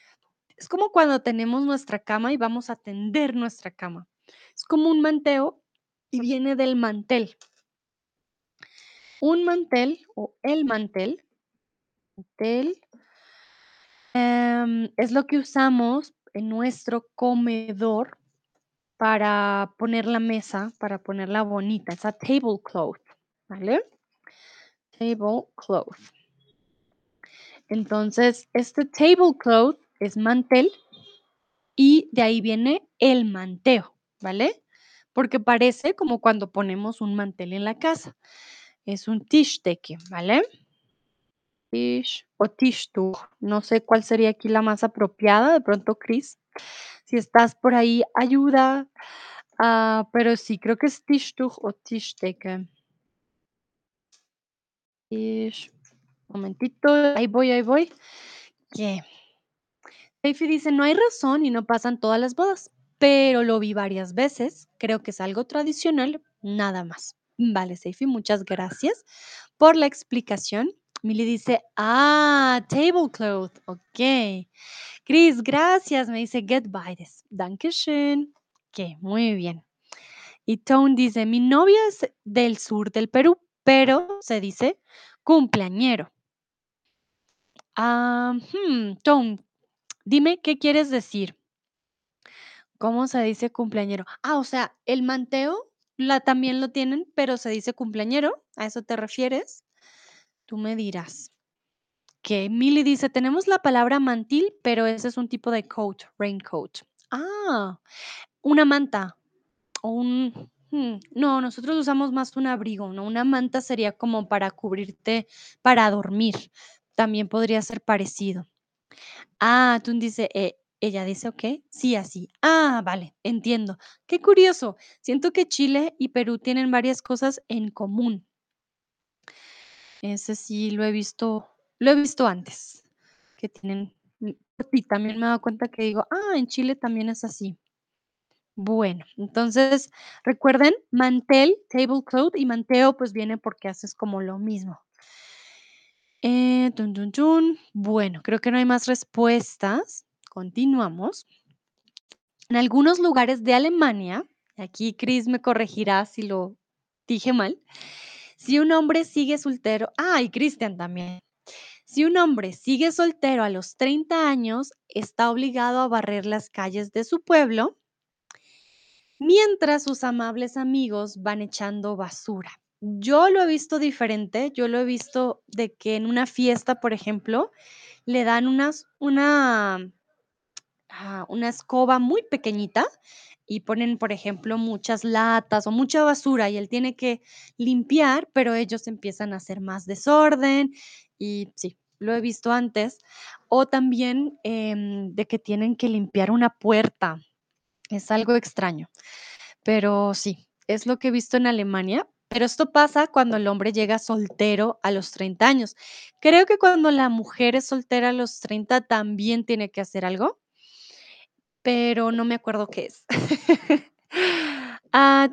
Es como cuando tenemos nuestra cama y vamos a tender nuestra cama. Es como un manteo y viene del mantel. Un mantel o el mantel, mantel, em, es lo que usamos en nuestro comedor para poner la mesa, para ponerla bonita. Es a tablecloth, ¿vale? Tablecloth. Entonces, este tablecloth es mantel y de ahí viene el manteo, ¿vale? Porque parece como cuando ponemos un mantel en la casa. Es un Tischdecke, ¿vale? Tisch o Tischtuch. No sé cuál sería aquí la más apropiada. De pronto, Chris, si estás por ahí, ayuda. Ah, pero sí, creo que es Tischtuch o Tischdecke. Tisch. Momentito, ahí voy, ahí voy. ¿Qué? Seifi dice, no hay razón y no pasan todas las bodas, pero lo vi varias veces. Creo que es algo tradicional, nada más. Vale, Seifi, muchas gracias por la explicación. Mili dice, ah, tablecloth, ok. Chris, gracias, me dice, get by this. Dankeschön. Ok, muy bien. Y Tone dice, mi novia es del sur del Perú, pero se dice cumpleañero. Ah, hmm, Tone, dime qué quieres decir. ¿Cómo se dice cumpleañero? Ah, o sea, el manteo la también lo tienen, pero se dice cumpleañero, ¿a eso te refieres? Tú me dirás. Que Milly dice, tenemos la palabra mantil, pero ese es un tipo de coat, raincoat. Ah, una manta o un... hmm, No, nosotros usamos más un abrigo, ¿no? Una manta sería como para cubrirte, para dormir. También podría ser parecido. Ah, tú dice, eh, ella dice, ok, sí, así. Ah, vale, entiendo. Qué curioso. Siento que Chile y Perú tienen varias cosas en común. Ese sí lo he visto, lo he visto antes, que tienen, mm, y también me he dado cuenta que digo, ah, en Chile también es así. Bueno, entonces recuerden, mantel, tablecloth y manteo, pues viene porque haces como lo mismo. Eh. Bueno, creo que no hay más respuestas. Continuamos. En algunos lugares de Alemania, aquí Chris me corregirá si lo dije mal, si un hombre sigue soltero, ah, y Cristian también, si un hombre sigue soltero a los 30 años, está obligado a barrer las calles de su pueblo mientras sus amables amigos van echando basura. Yo lo he visto diferente, yo lo he visto de que en una fiesta, por ejemplo, le dan unas, una, ah, una escoba muy pequeñita y ponen, por ejemplo, muchas latas o mucha basura y él tiene que limpiar, pero ellos empiezan a hacer más desorden y sí, lo he visto antes. O también em, de que tienen que limpiar una puerta. Es algo extraño, pero sí, es lo que he visto en Alemania. Pero esto pasa cuando el hombre llega soltero a los 30 años. Creo que cuando la mujer es soltera a los 30 también tiene que hacer algo, pero no me acuerdo qué es. Ah,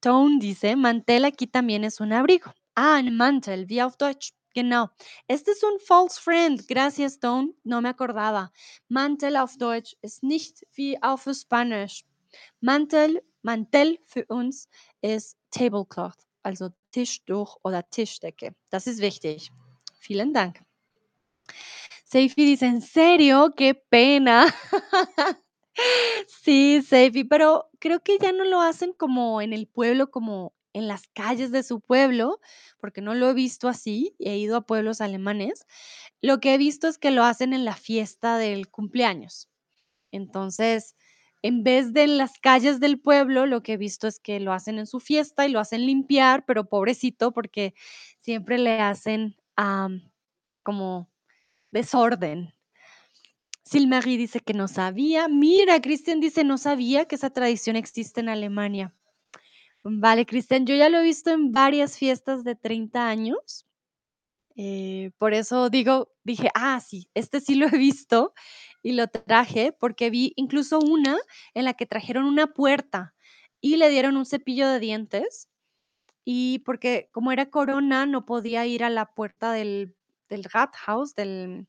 Tone dice: "Mantel aquí también es un abrigo". Ah, ein Mantel, wie auf Deutsch. Genau. Este es un false friend. Gracias, Tone. No me acordaba. Mantel auf Deutsch ist nicht wie auf Spanisch. Mantel Mantel für uns ist Tablecloth, also Tischtuch oder Tischdecke. Das ist wichtig. Vielen Dank. Seifi dice: "¿En serio? Qué pena". Sí, Seifi, pero creo que ya no lo hacen como en el pueblo, como en las calles de su pueblo, porque no lo he visto así, he ido a pueblos alemanes. Lo que he visto es que lo hacen en la fiesta del cumpleaños. Entonces, en vez de en las calles del pueblo, lo que he visto es que lo hacen en su fiesta y lo hacen limpiar, pero pobrecito, porque siempre le hacen, como desorden. Silmarie dice que no sabía. Mira, Cristian dice, no sabía que esa tradición existe en Alemania. Vale, Cristian, yo ya lo he visto en varias fiestas de 30 años. Eh, por eso digo, dije, ah, sí, este sí lo he visto y lo traje porque vi incluso una en la que trajeron una puerta y le dieron un cepillo de dientes y porque como era corona no podía ir a la puerta del, del Rathaus, del,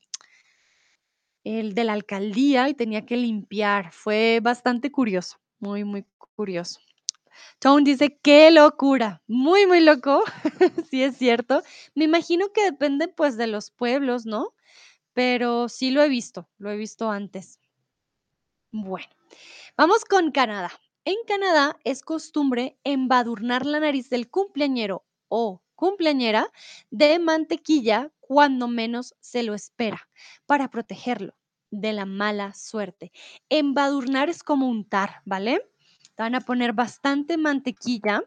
el de la alcaldía y tenía que limpiar. Fue bastante curioso, muy, muy curioso. Tone dice: "Qué locura". Muy, muy loco, sí es cierto. Me imagino que depende, pues, de los pueblos, ¿no? Pero sí lo he visto, lo he visto antes. Bueno, vamos con Canadá. En Canadá es costumbre embadurnar la nariz del cumpleañero o cumpleañera de mantequilla cuando menos se lo espera, para protegerlo de la mala suerte. Embadurnar es como untar, ¿vale? Van a poner bastante mantequilla.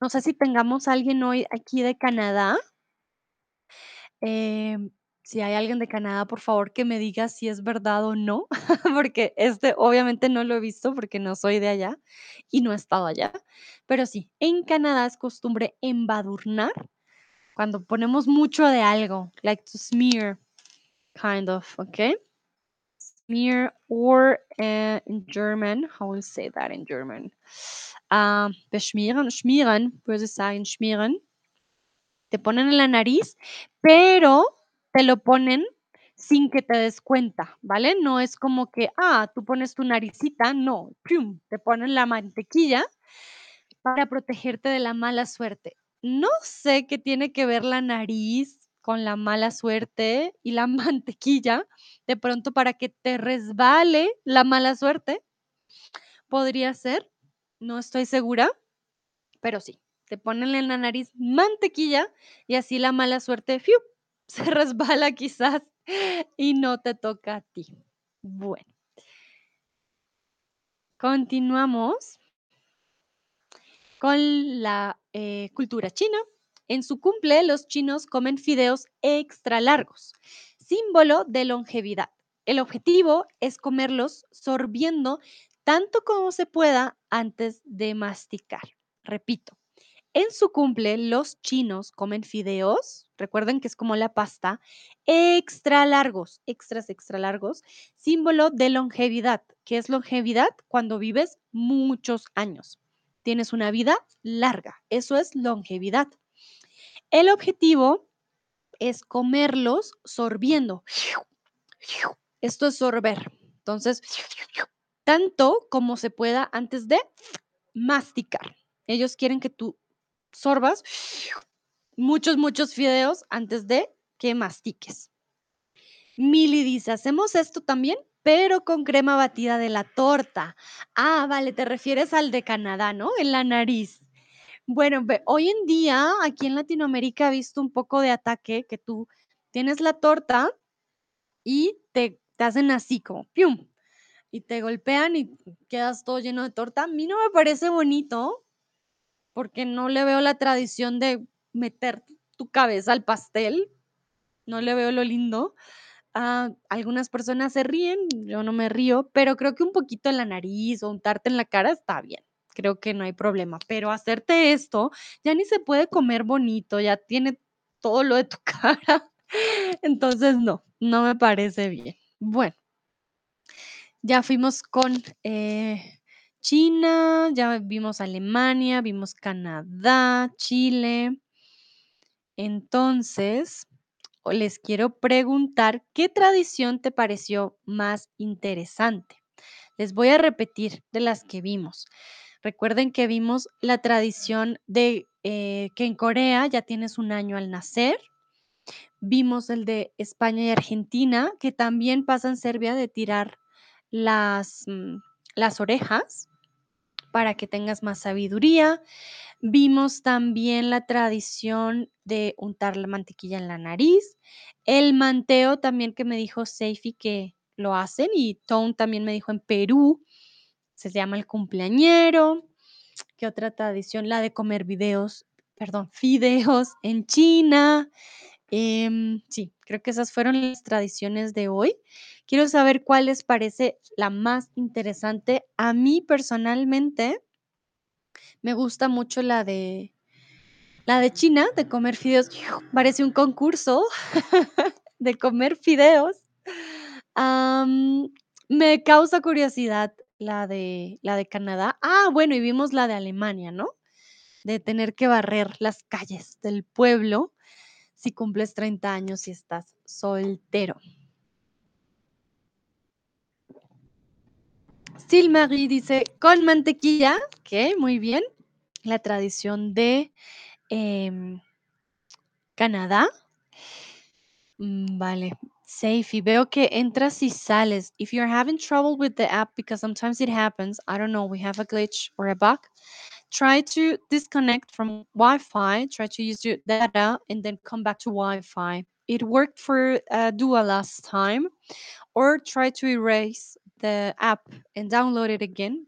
No sé si tengamos alguien hoy aquí de Canadá. Em, si hay alguien de Canadá, por favor, que me diga si es verdad o no, porque este obviamente no lo he visto porque no soy de allá y no he estado allá. Pero sí, en Canadá es costumbre embadurnar cuando ponemos mucho de algo, like to smear, kind of, ¿ok? Smear or eh, in German, how will say that in German? Ah, beschmieren, schmieren, würde ich sagen, schmieren. Te ponen en la nariz, pero te lo ponen sin que te des cuenta, ¿vale? No es como que, ah, tú pones tu naricita, no, te ponen la mantequilla para protegerte de la mala suerte. No sé qué tiene que ver la nariz con la mala suerte y la mantequilla, de pronto para que te resbale la mala suerte, podría ser, no estoy segura, pero sí, te ponen en la nariz mantequilla y así la mala suerte, ¡fiu! se resbala quizás y no te toca a ti. Bueno. Continuamos con la eh, cultura china. En su cumple, los chinos comen fideos extra largos, símbolo de longevidad. El objetivo es comerlos sorbiendo tanto como se pueda antes de masticar. Repito, en su cumple, los chinos comen fideos, recuerden que es como la pasta, extra largos, extras extra largos, símbolo de longevidad. ¿Qué es longevidad? Cuando vives muchos años. Tienes una vida larga. Eso es longevidad. El objetivo es comerlos sorbiendo. Esto es sorber. Entonces, tanto como se pueda antes de masticar. Ellos quieren que tú sorbas muchos, muchos fideos antes de que mastiques. Mili dice, hacemos esto también, pero con crema batida de la torta. Ah, vale, te refieres al de Canadá, ¿no? En la nariz. Bueno, hoy en día aquí en Latinoamérica he visto un poco de ataque que tú tienes la torta y te, hacen así como. Y te golpean y quedas todo lleno de torta. A mí no me parece bonito porque no le veo la tradición de meter tu cabeza al pastel, no le veo lo lindo. Ah, algunas personas se ríen, yo no me río, pero creo que un poquito en la nariz o untarte en la cara está bien. Creo que no hay problema, pero hacerte esto ya ni se puede comer bonito, ya tiene todo lo de tu cara. Entonces, no, no me parece bien. Bueno, ya fuimos con eh, China, ya vimos Alemania, vimos Canadá, Chile. Entonces, les quiero preguntar, ¿qué tradición te pareció más interesante? Les voy a repetir de las que vimos. Recuerden que vimos la tradición de eh, que en Corea ya tienes un año al nacer. Vimos el de España y Argentina, que también pasa en Serbia de tirar las, mm, las orejas para que tengas más sabiduría. Vimos también la tradición de untar la mantequilla en la nariz. El manteo también que me dijo Seifi que lo hacen y Tone también me dijo en Perú, se llama el cumpleañero. ¿Qué otra tradición? La de comer videos, perdón, fideos en China. Em, sí, creo que esas fueron las tradiciones de hoy. Quiero saber cuál les parece la más interesante. A mí personalmente me gusta mucho la de la de China, de comer fideos. Parece un concurso de comer fideos. me causa curiosidad la de, la de Canadá. Ah, bueno, y vimos la de Alemania, ¿no? De tener que barrer las calles del pueblo si cumples 30 años y estás soltero. Silmarie dice, con mantequilla, que muy bien, la tradición de eh, Canadá. Mm, vale, Seifi, veo que entras y sales. If you're having trouble with the app, because sometimes it happens, I don't know, we have a glitch or a bug, try to disconnect from Wi-Fi, try to use your data, and then come back to Wi-Fi. It worked for, uh, Dua last time, or try to erase the app and download it again.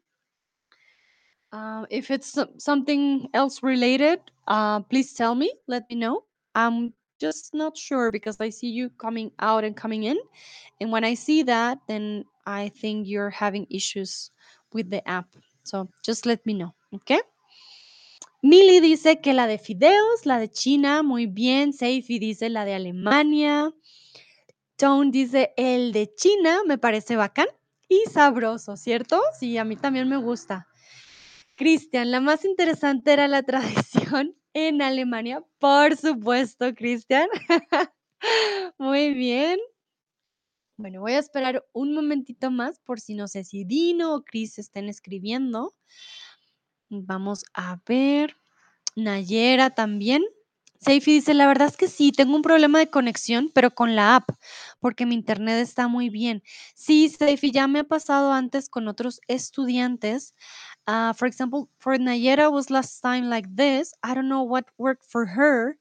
Uh, if it's something else related, uh, please tell me, let me know. I'm just not sure because I see you coming out and coming in, and when I see that, then I think you're having issues with the app. So just let me know, ¿okey? Mili dice que la de fideos, la de China, muy bien. Seifi dice la de Alemania. Tone dice: "El de China me parece bacán y sabroso", ¿cierto? Sí, a mí también me gusta. Cristian, la más interesante era la tradición en Alemania. Por supuesto, Cristian. Muy bien. Bueno, voy a esperar un momentito más por si no sé si Dino o Cris estén escribiendo. Vamos a ver. Nayera también. Seifi dice: "La verdad es que sí, tengo un problema de conexión, pero con la app, porque mi internet está muy bien". Sí, Seifi, ya me ha pasado antes con otros estudiantes. Uh, for example, for Nayera was last time like this. I don't know what worked for her,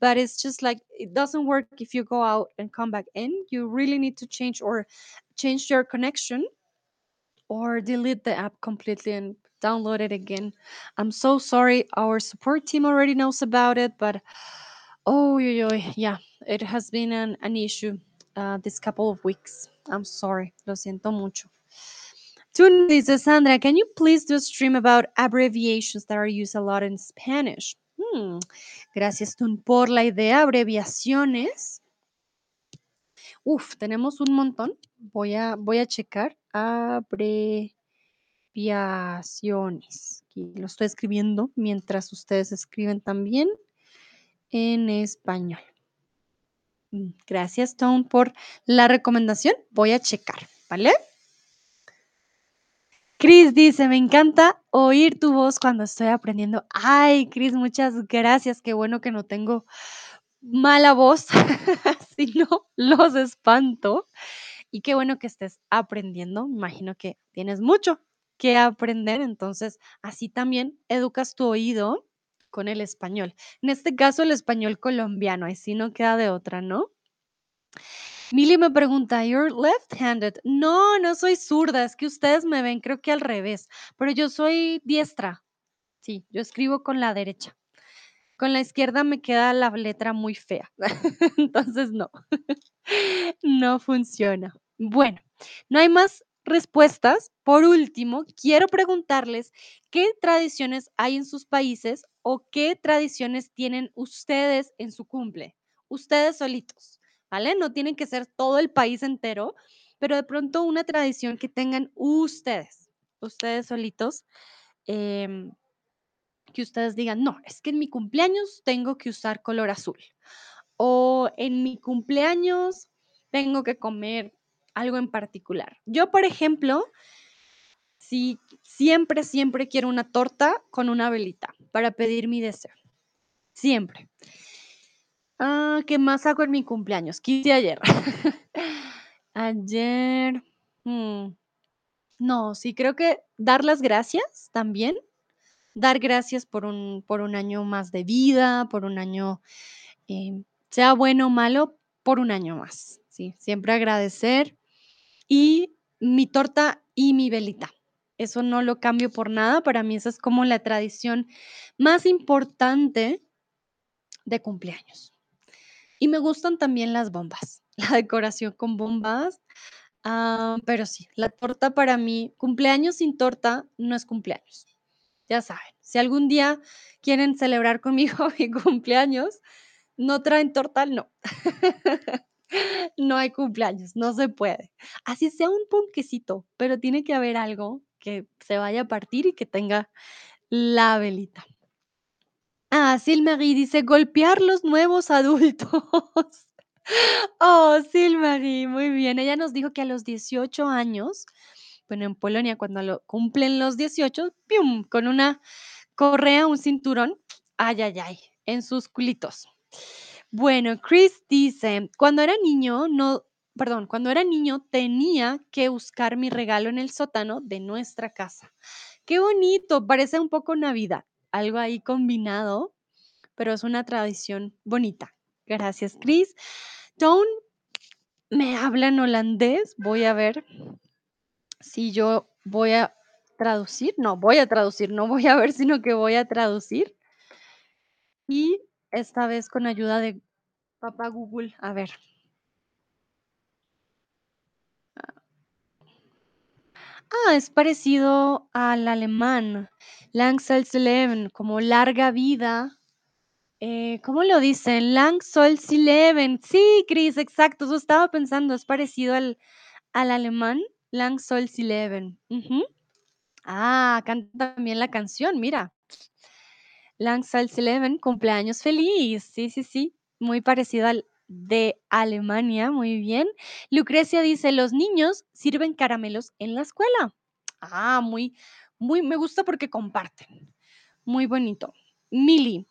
but it's just like it doesn't work if you go out and come back in. You really need to change or change your connection or delete the app completely and download it again. I'm so sorry. Our support team already knows about it, but oh, yeah, it has been an, an issue uh, this couple of weeks. I'm sorry. Lo siento mucho. Tune dice, Sandra, can you please do a stream about abbreviations that are used a lot in Spanish? Hmm, Gracias, Tun, por la idea. Abreviaciones. Uf, tenemos un montón. Voy a, voy a checar. Abreviaciones. Aquí lo estoy escribiendo mientras ustedes escriben también en español. Mm, Gracias, Tone, por la recomendación. Voy a checar, ¿vale? Cris dice, me encanta oír tu voz cuando estoy aprendiendo. Ay, Cris, muchas gracias. Qué bueno que no tengo mala voz, si no los espanto. Y qué bueno que estés aprendiendo. Imagino que tienes mucho que aprender, entonces así también educas tu oído con el español. En este caso, el español colombiano, así no queda de otra, ¿no? Mili me pregunta, ¿you're left-handed? No, no soy zurda, es que ustedes me ven, creo que al revés, pero yo soy diestra. Sí, yo escribo con la derecha. Con la izquierda me queda la letra muy fea. Entonces no, no funciona. Bueno, no hay más respuestas. Por último, quiero preguntarles qué tradiciones hay en sus países o qué tradiciones tienen ustedes en su cumple. Ustedes solitos, ¿vale? No tienen que ser todo el país entero, pero de pronto una tradición que tengan ustedes, ustedes solitos. em, que ustedes digan, no, es que en mi cumpleaños tengo que usar color azul. O en mi cumpleaños tengo que comer algo en particular. Yo, por ejemplo, sí, siempre, siempre quiero una torta con una velita para pedir mi deseo. Siempre. Ah, ¿qué más hago en mi cumpleaños? ¿Qué hice ayer? ayer. mm, no, sí, creo que dar las gracias también dar gracias por un, por un año más de vida, por un año, eh, sea bueno o malo, por un año más. Sí, siempre agradecer. Y mi torta y mi velita. Eso no lo cambio por nada. Para mí esa es como la tradición más importante de cumpleaños. Y me gustan también las bombas, la decoración con bombas. ah, pero sí, la torta para mí, cumpleaños sin torta no es cumpleaños. Ya saben, si algún día quieren celebrar conmigo mi cumpleaños, no traen torta, no. No hay cumpleaños, no se puede. Así sea un ponquecito, pero tiene que haber algo que se vaya a partir y que tenga la velita. Ah, Silmarie dice: "Golpear los nuevos adultos". Oh, Silmarie, muy bien. Ella nos dijo que a los 18 años Bueno, en Polonia, cuando lo cumplen los 18, ¡pium! Con una correa, un cinturón, ay, ay, ay, en sus culitos. Bueno, Chris dice, cuando era niño, no, perdón, cuando era niño tenía que buscar mi regalo en el sótano de nuestra casa. Qué bonito, parece un poco Navidad, algo ahí combinado, pero es una tradición bonita. Gracias, Chris. Tone me habla en holandés, voy a ver si yo voy a traducir, no, voy a traducir, no voy a ver, sino que voy a traducir. Y esta vez con ayuda de papá Google, a ver. Ah, es parecido al alemán, Lang soll sie leben, como larga vida. Eh, ¿cómo lo dicen? Lang soll sie leben. Sí, Chris, exacto. Eso estaba pensando, es parecido al, al alemán, Lang soll sie leben. Ah, canta también la canción, mira. Lang soll sie leben, cumpleaños feliz. Sí, sí, sí. Muy parecido al de Alemania, muy bien. Lucrecia dice, los niños sirven caramelos en la escuela. Ah, muy, muy, me gusta porque comparten. Muy bonito. Mili,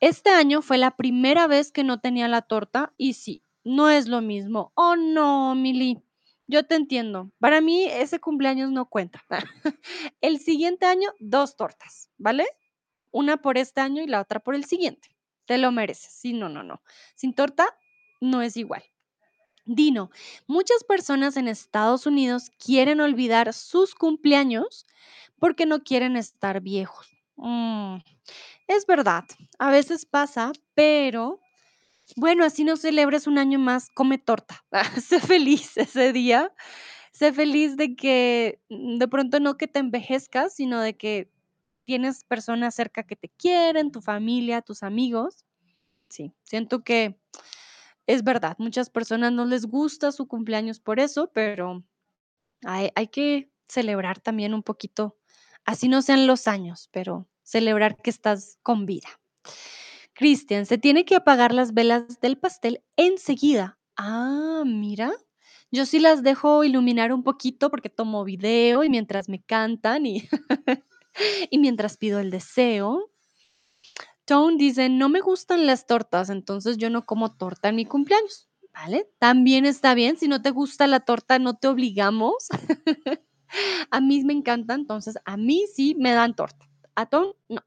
este año fue la primera vez que no tenía la torta y sí, no es lo mismo. Oh, no, Mili, yo te entiendo. Para mí ese cumpleaños no cuenta. El siguiente año, dos tortas, ¿vale? Una por este año y la otra por el siguiente. Te lo mereces. Sí, no, no, no. Sin torta no es igual. Dino, muchas personas en Estados Unidos quieren olvidar sus cumpleaños porque no quieren estar viejos. Mm, es verdad, a veces pasa, pero bueno, así no celebres un año más, come torta. sé feliz ese día. Sé feliz de que mm, de pronto no que te envejezcas, sino de que tienes personas cerca que te quieren, tu familia, tus amigos. Sí, siento que es verdad, muchas personas no les gusta su cumpleaños por eso, pero hay, que celebrar también un poquito, así no sean los años, pero celebrar que estás con vida. Cristian, se tiene que apagar las velas del pastel enseguida. Ah, mira, yo sí las dejo iluminar un poquito porque tomo video y mientras me cantan y, y mientras pido el deseo. Tone dice, no me gustan las tortas, entonces yo no como torta en mi cumpleaños. ¿Vale? También está bien, si no te gusta la torta, no te obligamos. a mí me encanta, entonces a mí sí me dan torta. A Tone, no.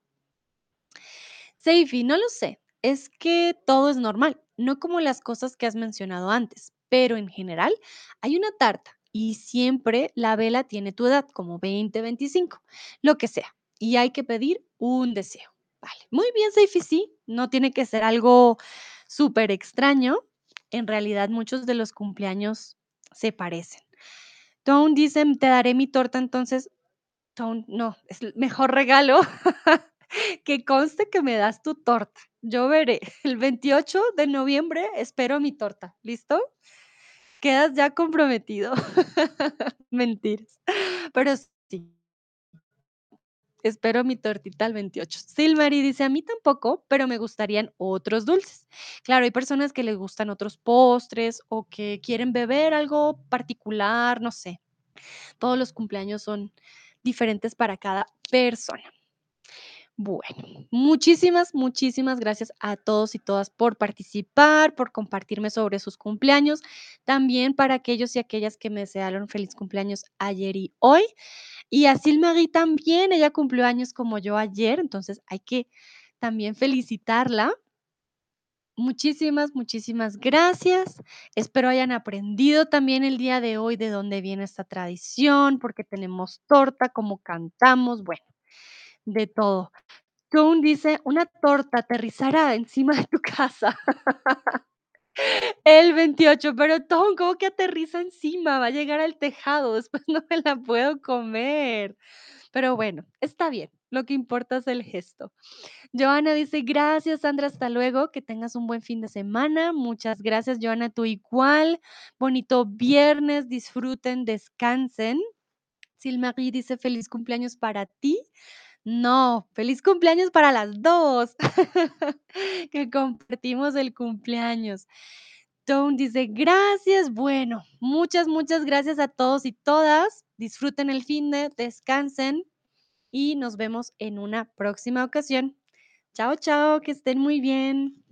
Seifi, no lo sé, es que todo es normal, no como las cosas que has mencionado antes, pero en general hay una tarta y siempre la vela tiene tu edad, como 20, 25, lo que sea, y hay que pedir un deseo. Vale, muy bien, Seifi, no tiene que ser algo súper extraño. En realidad, muchos de los cumpleaños se parecen. Tone dice, te daré mi torta, entonces, Tone, no, es el mejor regalo. que conste que me das tu torta. Yo veré. El 28 de noviembre espero mi torta. ¿Listo? Quedas ya comprometido. Mentiras. Pero. Espero mi tortita el 28. Silmary dice, a mí tampoco, pero me gustarían otros dulces. Claro, hay personas que les gustan otros postres o que quieren beber algo particular, no sé. Todos los cumpleaños son diferentes para cada persona. Bueno, muchísimas, muchísimas gracias a todos y todas por participar, por compartirme sobre sus cumpleaños. También para aquellos y aquellas que me desearon feliz cumpleaños ayer y hoy. Y a Silmarie también, ella cumplió años como yo ayer, entonces hay que también felicitarla. Muchísimas, muchísimas gracias. Espero hayan aprendido también el día de hoy de dónde viene esta tradición, porque tenemos torta, cómo cantamos, bueno, de todo. Tone dice, una torta aterrizará encima de tu casa. El 28, pero Tone, ¿cómo que aterriza encima? Va a llegar al tejado, después no me la puedo comer. Pero bueno, está bien, lo que importa es el gesto. Joana dice, gracias Sandra, hasta luego, que tengas un buen fin de semana. Muchas gracias, Joana, tú igual. Bonito viernes, disfruten, descansen. Silmarie dice, feliz cumpleaños para ti. No, feliz cumpleaños para las 2, que compartimos el cumpleaños. Tone dice, gracias. Bueno, muchas, muchas gracias a todos y todas. disfruten el finde, descansen y nos vemos en una próxima ocasión. Chao, chao, que estén muy bien.